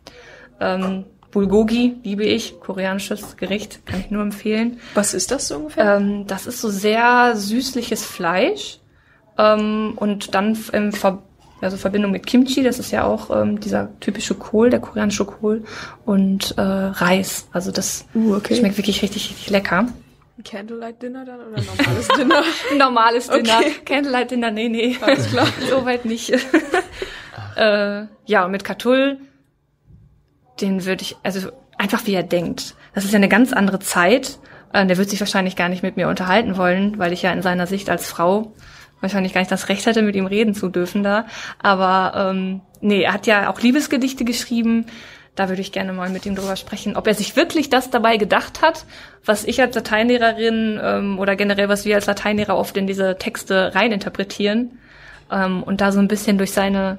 Ähm, Bulgogi liebe ich, koreanisches Gericht, kann ich nur empfehlen. was ist das so ungefähr? Ähm, das ist so sehr süßliches Fleisch ähm, und dann in Ver also Verbindung mit Kimchi, das ist ja auch ähm, dieser typische Kohl, der koreanische Kohl und äh, Reis. Also das Uh, okay. schmeckt wirklich richtig, richtig lecker. Candlelight Dinner dann oder normales [laughs] Dinner? Ein normales Dinner, Okay. Candlelight Dinner, nee, nee. Alles klar. [laughs] Soweit nicht. [laughs] äh, ja, und mit Katul, den würde ich, also einfach wie er denkt. Das ist ja eine ganz andere Zeit. Äh, der wird sich wahrscheinlich gar nicht mit mir unterhalten wollen, weil ich ja in seiner Sicht als Frau wahrscheinlich gar nicht das Recht hätte, mit ihm reden zu dürfen da. Aber ähm, nee, er hat ja auch Liebesgedichte geschrieben. Da würde ich gerne mal mit ihm drüber sprechen, ob er sich wirklich das dabei gedacht hat, was ich als Lateinlehrerin ähm, oder generell was wir als Lateinlehrer oft in diese Texte reininterpretieren ähm, und da so ein bisschen durch seine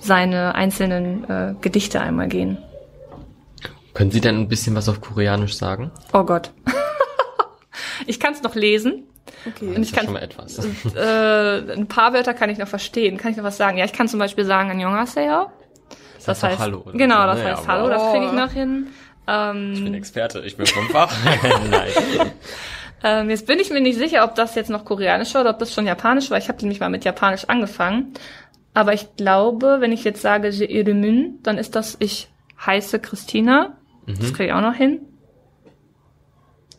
seine einzelnen äh, Gedichte einmal gehen. Können Sie denn ein bisschen was auf Koreanisch sagen? Oh Gott. [laughs] ich kann es noch lesen. Okay. Und ich Das ist kann schon mal etwas. [laughs] äh, ein paar Wörter kann ich noch verstehen. Kann ich noch was sagen? Ja, ich kann zum Beispiel sagen Annyeonghaseyo. Das heißt doch heißt, Hallo, oder genau, das ne? heißt Ja, Hallo, das kriege ich noch hin. Ähm, Ich bin Experte, ich bin vom Fach. Nein. Ähm, jetzt bin ich mir nicht sicher, ob das jetzt noch koreanisch war oder ob das schon japanisch war. Ich habe nämlich mal mit japanisch angefangen. Aber ich glaube, wenn ich jetzt sage Je Iremün, dann ist das ich heiße Christina. Das kriege ich auch noch hin.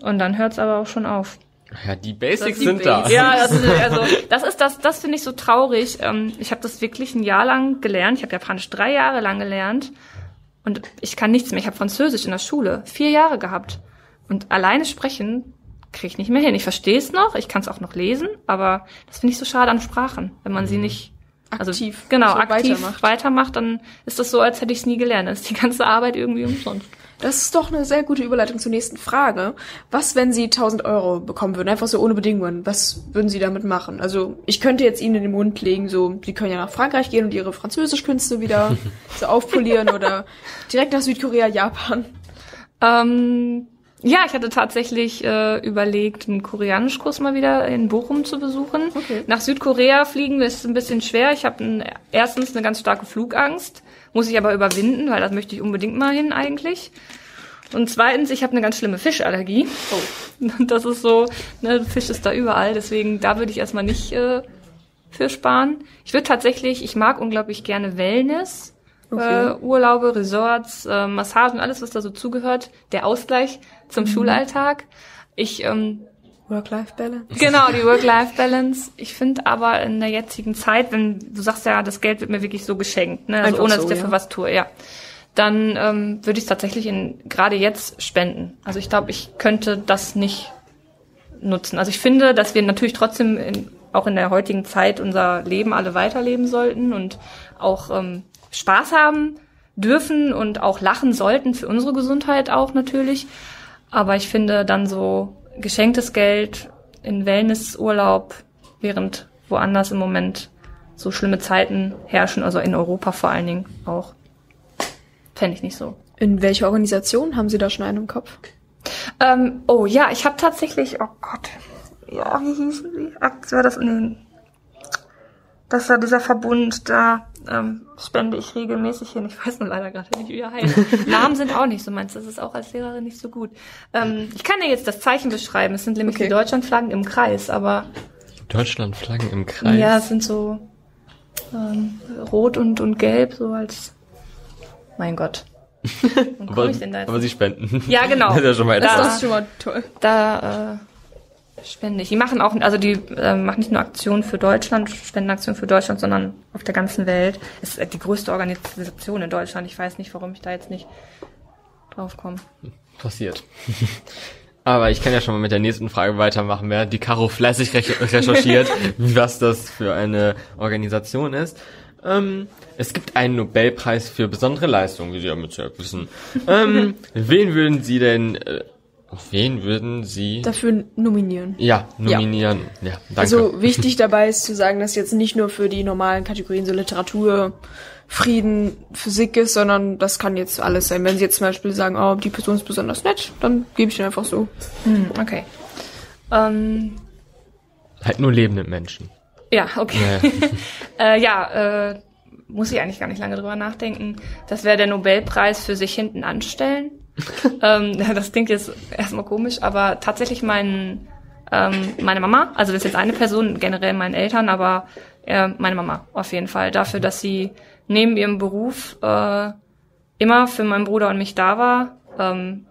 Und dann hört's aber auch schon auf. Ja, die Basics die sind da. Basics. Ja, das [laughs] ist, also das ist das, das finde ich so traurig. Ähm, ich habe das wirklich ein Jahr lang gelernt. Ich habe Japanisch drei Jahre lang gelernt. Und ich kann nichts mehr. Ich habe Französisch in der Schule vier Jahre gehabt. Und alleine sprechen kriege ich nicht mehr hin. Ich verstehe es noch, ich kann es auch noch lesen, aber das finde ich so schade an Sprachen, wenn man sie nicht also, Aktiv genau, so aktiv weitermacht. weitermacht. dann ist das so, als hätte ich es nie gelernt. Dann ist die ganze Arbeit irgendwie umsonst. Das ist doch eine sehr gute Überleitung zur nächsten Frage. Was, wenn Sie 1000 Euro bekommen würden, einfach so ohne Bedingungen? Was würden Sie damit machen? Also, ich könnte jetzt Ihnen in den Mund legen, so, Sie können ja nach Frankreich gehen und Ihre Französischkünste wieder [laughs] so aufpolieren oder direkt nach Südkorea, Japan. Ähm, ja, ich hatte tatsächlich äh, überlegt, einen Koreanischkurs mal wieder in Bochum zu besuchen. Okay. Nach Südkorea fliegen ist ein bisschen schwer. Ich habe erstens eine ganz starke Flugangst, muss ich aber überwinden, weil das möchte ich unbedingt mal hin eigentlich. Und zweitens, ich habe eine ganz schlimme Fischallergie. Oh. [laughs] Das ist so, ne, Fisch ist da überall, deswegen da würde ich erstmal nicht äh, für sparen. Ich würde tatsächlich, ich mag unglaublich gerne Wellness. Okay. Äh, Urlaube, Resorts, äh, Massagen, alles, was da so zugehört. Der Ausgleich zum Schulalltag. Ich, ähm, Work-Life-Balance. genau, die Work-Life-Balance. Ich finde aber in der jetzigen Zeit, wenn du sagst ja, das Geld wird mir wirklich so geschenkt, ne? Also Einfach ohne dass so, ich dafür ja. was tue, ja. Dann ähm, würde ich es tatsächlich in gerade jetzt spenden. Also ich glaube, ich könnte das nicht nutzen. Also ich finde, dass wir natürlich trotzdem in, auch in der heutigen Zeit unser Leben alle weiterleben sollten und auch ähm, Spaß haben dürfen und auch lachen sollten für unsere Gesundheit auch natürlich. Aber ich finde dann so geschenktes Geld in Wellnessurlaub, während woanders im Moment so schlimme Zeiten herrschen, also in Europa vor allen Dingen auch, fände ich nicht so. In welcher Organisation haben Sie da schon einen im Kopf? Ähm, oh ja, ich habe tatsächlich, oh Gott, ja, wie hießen die? Ach, war das? Nee. Das war dieser Verbund, da ähm, spende ich regelmäßig hin. Ich weiß nur leider gerade nicht, wie er heißt. [laughs] Namen sind auch nicht so meins, das ist auch als Lehrerin nicht so gut. Ähm, ich kann dir jetzt das Zeichen beschreiben. Es sind nämlich Okay. die Deutschlandflaggen im Kreis, aber Deutschland Flaggen im Kreis. ja, es sind so ähm, rot und, und gelb, so als mein Gott. [laughs] Wo aber, komme ich denn da jetzt? aber sie spenden. Ja, genau. [laughs] Das ist ja schon mal Da-. Das ist schon mal toll. da äh, spende ich. Die machen auch, also die äh, machen nicht nur Aktionen für Deutschland, Spendenaktionen für Deutschland, sondern auf der ganzen Welt. Es ist äh, die größte Organisation in Deutschland. Ich weiß nicht, warum ich da jetzt nicht drauf komme. Passiert. [laughs] Aber ich kann ja schon mal mit der nächsten Frage weitermachen. Wer die Caro fleißig re recherchiert, [laughs] was das für eine Organisation ist. Ähm, es gibt einen Nobelpreis für besondere Leistungen, wie Sie ja mit Sicherheit wissen. Ähm, [laughs] wen würden Sie denn, äh, wen würden Sie, Dafür nominieren. ja, nominieren? Ja, danke. Also wichtig dabei ist zu sagen, dass jetzt nicht nur für die normalen Kategorien so Literatur, Frieden, Physik ist, sondern das kann jetzt alles sein. Wenn Sie jetzt zum Beispiel sagen, oh, die Person ist besonders nett, dann gebe ich den einfach so. Hm, okay. Ähm, halt nur lebende Menschen. ja, okay. Ja. [laughs] äh, ja, äh, muss ich eigentlich gar nicht lange drüber nachdenken. Das wäre der Nobelpreis für sich hinten anstellen. [laughs] ähm, [laughs] das klingt jetzt erstmal komisch, aber tatsächlich mein, ähm, meine Mama, also das ist jetzt eine Person, generell meinen Eltern, aber äh, meine Mama auf jeden Fall. Dafür, dass sie neben ihrem Beruf äh, immer für meinen Bruder und mich da war. Ähm,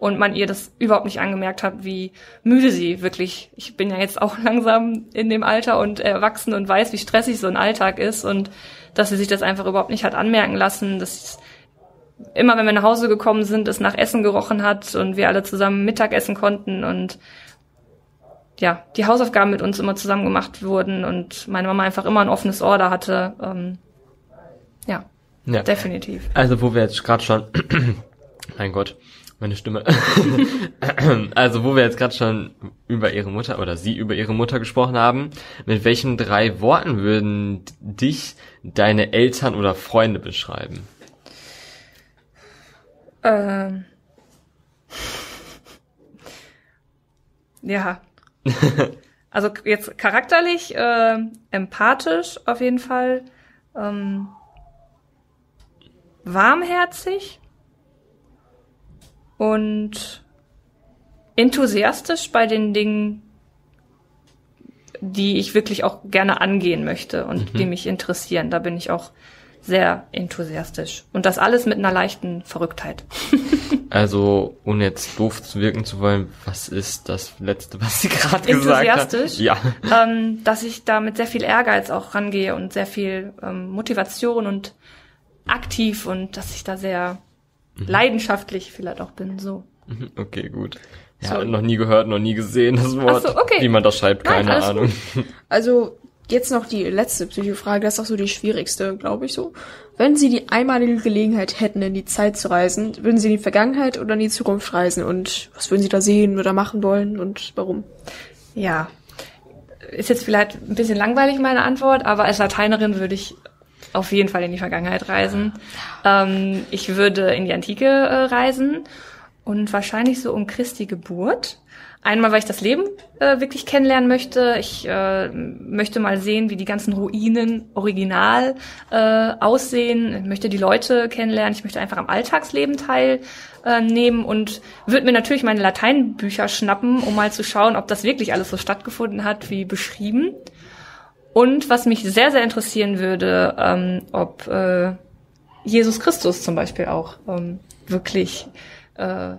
und man ihr das überhaupt nicht angemerkt hat, wie müde sie wirklich. Ich bin ja jetzt auch [laughs] langsam in dem Alter und erwachsen und weiß, wie stressig so ein Alltag ist und dass sie sich das einfach überhaupt nicht hat anmerken lassen, dass immer wenn wir nach Hause gekommen sind, es nach Essen gerochen hat und wir alle zusammen Mittagessen konnten und ja, die Hausaufgaben mit uns immer zusammen gemacht wurden und meine Mama einfach immer ein offenes Ohr da hatte. Ähm, ja, Ja. definitiv. Also wo wir jetzt gerade schon, [clears throat] mein Gott, meine Stimme. [laughs] also wo wir jetzt gerade schon über ihre Mutter oder sie über ihre Mutter gesprochen haben, mit welchen drei Worten würden dich deine Eltern oder Freunde beschreiben? Ähm. Ja. [laughs] Also jetzt charakterlich, äh, empathisch auf jeden Fall, ähm, warmherzig und enthusiastisch bei den Dingen, die ich wirklich auch gerne angehen möchte und die mich interessieren. Da bin ich auch sehr enthusiastisch. Und das alles mit einer leichten Verrücktheit. [laughs] Also, ohne jetzt doof zu wirken zu wollen, was ist das Letzte, was sie gerade gesagt hat? Enthusiastisch? Ja. ähm, dass ich da mit sehr viel Ehrgeiz auch rangehe und sehr viel ähm, Motivation und aktiv und dass ich da sehr leidenschaftlich vielleicht auch bin, so. Okay, gut. Ja, So. noch nie gehört, noch nie gesehen, das Wort. So, okay. Wie man das schreibt, Nein, keine alles Ahnung. Also jetzt noch die letzte Psychofrage, das ist auch so die schwierigste, glaube ich so. Wenn Sie die einmalige Gelegenheit hätten, in die Zeit zu reisen, würden Sie in die Vergangenheit oder in die Zukunft reisen? Und was würden Sie da sehen oder machen wollen und warum? Ja. Ist jetzt vielleicht ein bisschen langweilig meine Antwort, aber als Lateinerin würde ich auf jeden Fall in die Vergangenheit reisen. Ähm, ich würde in die Antike äh, reisen und wahrscheinlich so um Christi Geburt. Einmal, weil ich das Leben äh, wirklich kennenlernen möchte. Ich äh, möchte mal sehen, wie die ganzen Ruinen original äh, aussehen. Ich möchte die Leute kennenlernen. Ich möchte einfach am Alltagsleben teilnehmen und würde mir natürlich meine Lateinbücher schnappen, um mal zu schauen, ob das wirklich alles so stattgefunden hat, wie beschrieben. Und was mich sehr, sehr interessieren würde, ähm, ob äh, Jesus Christus zum Beispiel auch ähm, wirklich äh,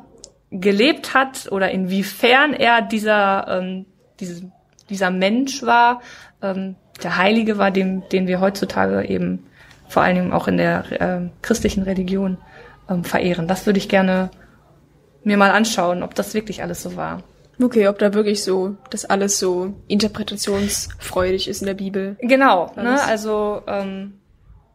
gelebt hat oder inwiefern er dieser, ähm, diese, dieser Mensch war, ähm, der Heilige war, dem, den wir heutzutage eben vor allen Dingen auch in der ähm, christlichen Religion ähm, verehren. Das würde ich gerne mir mal anschauen, ob das wirklich alles so war. Okay, ob da wirklich so, das alles so interpretationsfreudig ist in der Bibel. Genau, ne? Also ähm,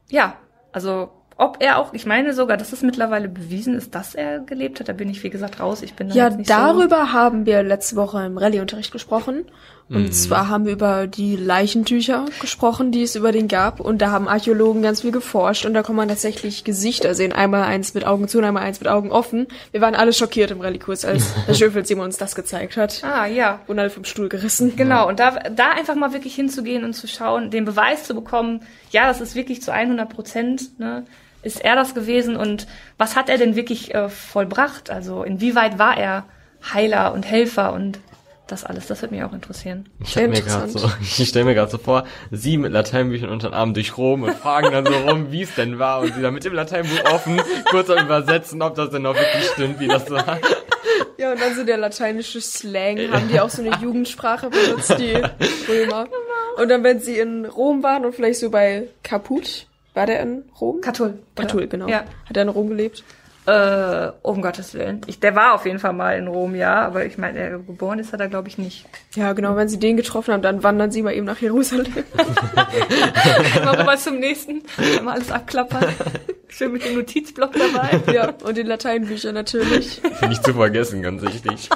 ja, also ob er auch, ich meine sogar, dass es mittlerweile bewiesen ist, dass er gelebt hat. Da bin ich wie gesagt raus. Ich bin da Ja, jetzt nicht darüber haben wir letzte Woche im Rallye-Unterricht gesprochen. Und zwar haben wir über die Leichentücher gesprochen, die es über den gab. Und da haben Archäologen ganz viel geforscht. Und da kann man tatsächlich Gesichter sehen. Einmal eins mit Augen zu und einmal eins mit Augen offen. Wir waren alle schockiert im Rallye-Kurs, als [laughs] Herr Schöfel Simon uns das gezeigt hat. So. Ah ja, Wurden alle vom Stuhl gerissen. Genau, und da, da einfach mal wirklich hinzugehen und zu schauen, den Beweis zu bekommen, ja, das ist wirklich zu 100 Prozent, ne, ist er das gewesen und was hat er denn wirklich äh, vollbracht? Also inwieweit war er Heiler und Helfer und das alles, das wird mich auch interessieren. Ich stelle mir gerade so, [laughs] ich stell mir gerade so vor, sie mit Lateinbüchern unter den Arm durch Rom und fragen dann so rum, wie es denn war und sie dann mit dem Lateinbuch offen kurz am übersetzen, ob das denn auch wirklich stimmt, wie das war. [laughs] Ja, und dann so der lateinische Slang, haben die auch so eine Jugendsprache benutzt, die [laughs] Römer. Und dann, wenn sie in Rom waren und vielleicht so bei Caput, war der in Rom? Katul. Catul, genau. Ja. Hat er in Rom gelebt? Äh, um Gottes Willen. Ich, der war auf jeden Fall mal in Rom, ja, aber ich meine, er geboren ist er da, glaube ich, nicht. Ja, genau, wenn sie den getroffen haben, dann wandern sie mal eben nach Jerusalem. [laughs] Mal rüber zum nächsten, mal alles abklappern. Schön mit dem Notizblock dabei. ja, und den Lateinbücher natürlich. Nicht zu vergessen, ganz wichtig.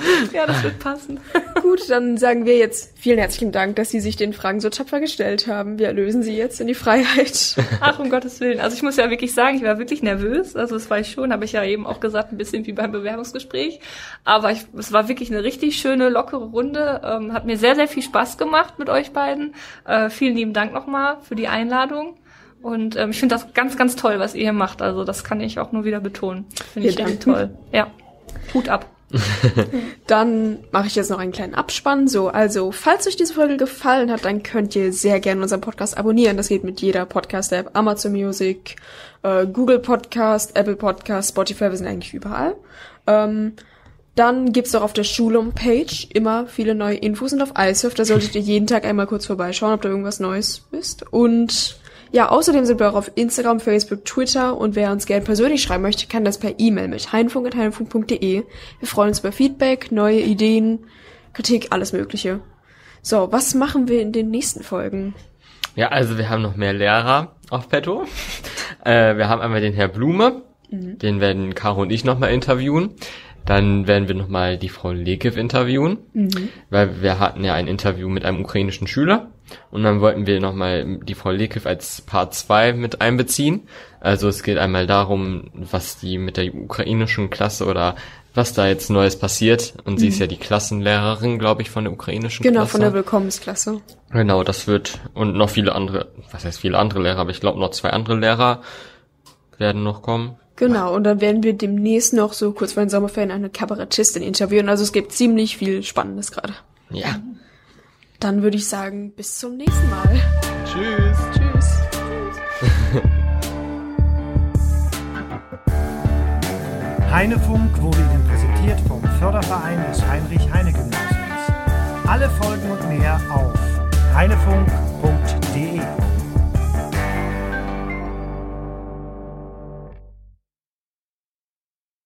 [laughs] Ja, das wird passen. [laughs] Gut, dann sagen wir jetzt vielen herzlichen Dank, dass Sie sich den Fragen so tapfer gestellt haben. Wir erlösen Sie jetzt in die Freiheit. Ach, um Gottes Willen. Also ich muss ja wirklich sagen, ich war wirklich nervös. Also das war ich schon, habe ich ja eben auch gesagt, ein bisschen wie beim Bewerbungsgespräch. Aber ich, es war wirklich eine richtig schöne, lockere Runde. Ähm, hat mir sehr, sehr viel Spaß gemacht mit euch beiden. Äh, vielen lieben Dank nochmal für die Einladung. Und ähm, ich finde das ganz, ganz toll, was ihr hier macht. Also das kann ich auch nur wieder betonen. Finde ich danken. toll. Ja. Hut ab. [laughs] Dann mache ich jetzt noch einen kleinen Abspann. So, also, falls euch diese Folge gefallen hat, dann könnt ihr sehr gerne unseren Podcast abonnieren. Das geht mit jeder Podcast-App, Amazon Music, äh, Google Podcast, Apple Podcast, Spotify, wir sind eigentlich überall. Ähm, dann gibt's auch auf der Schulum-Page immer viele neue Infos und auf iSurf, da solltet ihr jeden Tag einmal kurz vorbeischauen, ob da irgendwas Neues ist. Und ja, außerdem sind wir auch auf Instagram, Facebook, Twitter und wer uns gerne persönlich schreiben möchte, kann das per E-Mail mit heinfunk.heinfunk.de. Wir freuen uns über Feedback, neue Ideen, Kritik, alles Mögliche. So, was machen wir in den nächsten Folgen? Ja, also wir haben noch mehr Lehrer auf Petto. [laughs] Äh, wir haben einmal den Herr Blume, den werden Caro und ich nochmal interviewen. Dann werden wir nochmal die Frau Lekev interviewen, weil wir hatten ja ein Interview mit einem ukrainischen Schüler und dann wollten wir nochmal die Frau Lekev als Part 2 mit einbeziehen. Also es geht einmal darum, was die mit der ukrainischen Klasse oder was da jetzt Neues passiert. Und sie ist ja die Klassenlehrerin, glaube ich, von der ukrainischen Genau, Klasse. von der Willkommensklasse. Genau, das wird und noch viele andere, was heißt viele andere Lehrer, aber ich glaube noch zwei andere Lehrer werden noch kommen. Genau, und dann werden wir demnächst noch so kurz vor den Sommerferien eine Kabarettistin interviewen. Also es gibt ziemlich viel Spannendes gerade. Ja. Dann würde ich sagen, bis zum nächsten Mal. Tschüss. Tschüss. [laughs] Heinefunk wurde Ihnen präsentiert vom Förderverein des Heinrich-Heine-Gymnasiums. Alle Folgen und mehr auf heinefunk.de.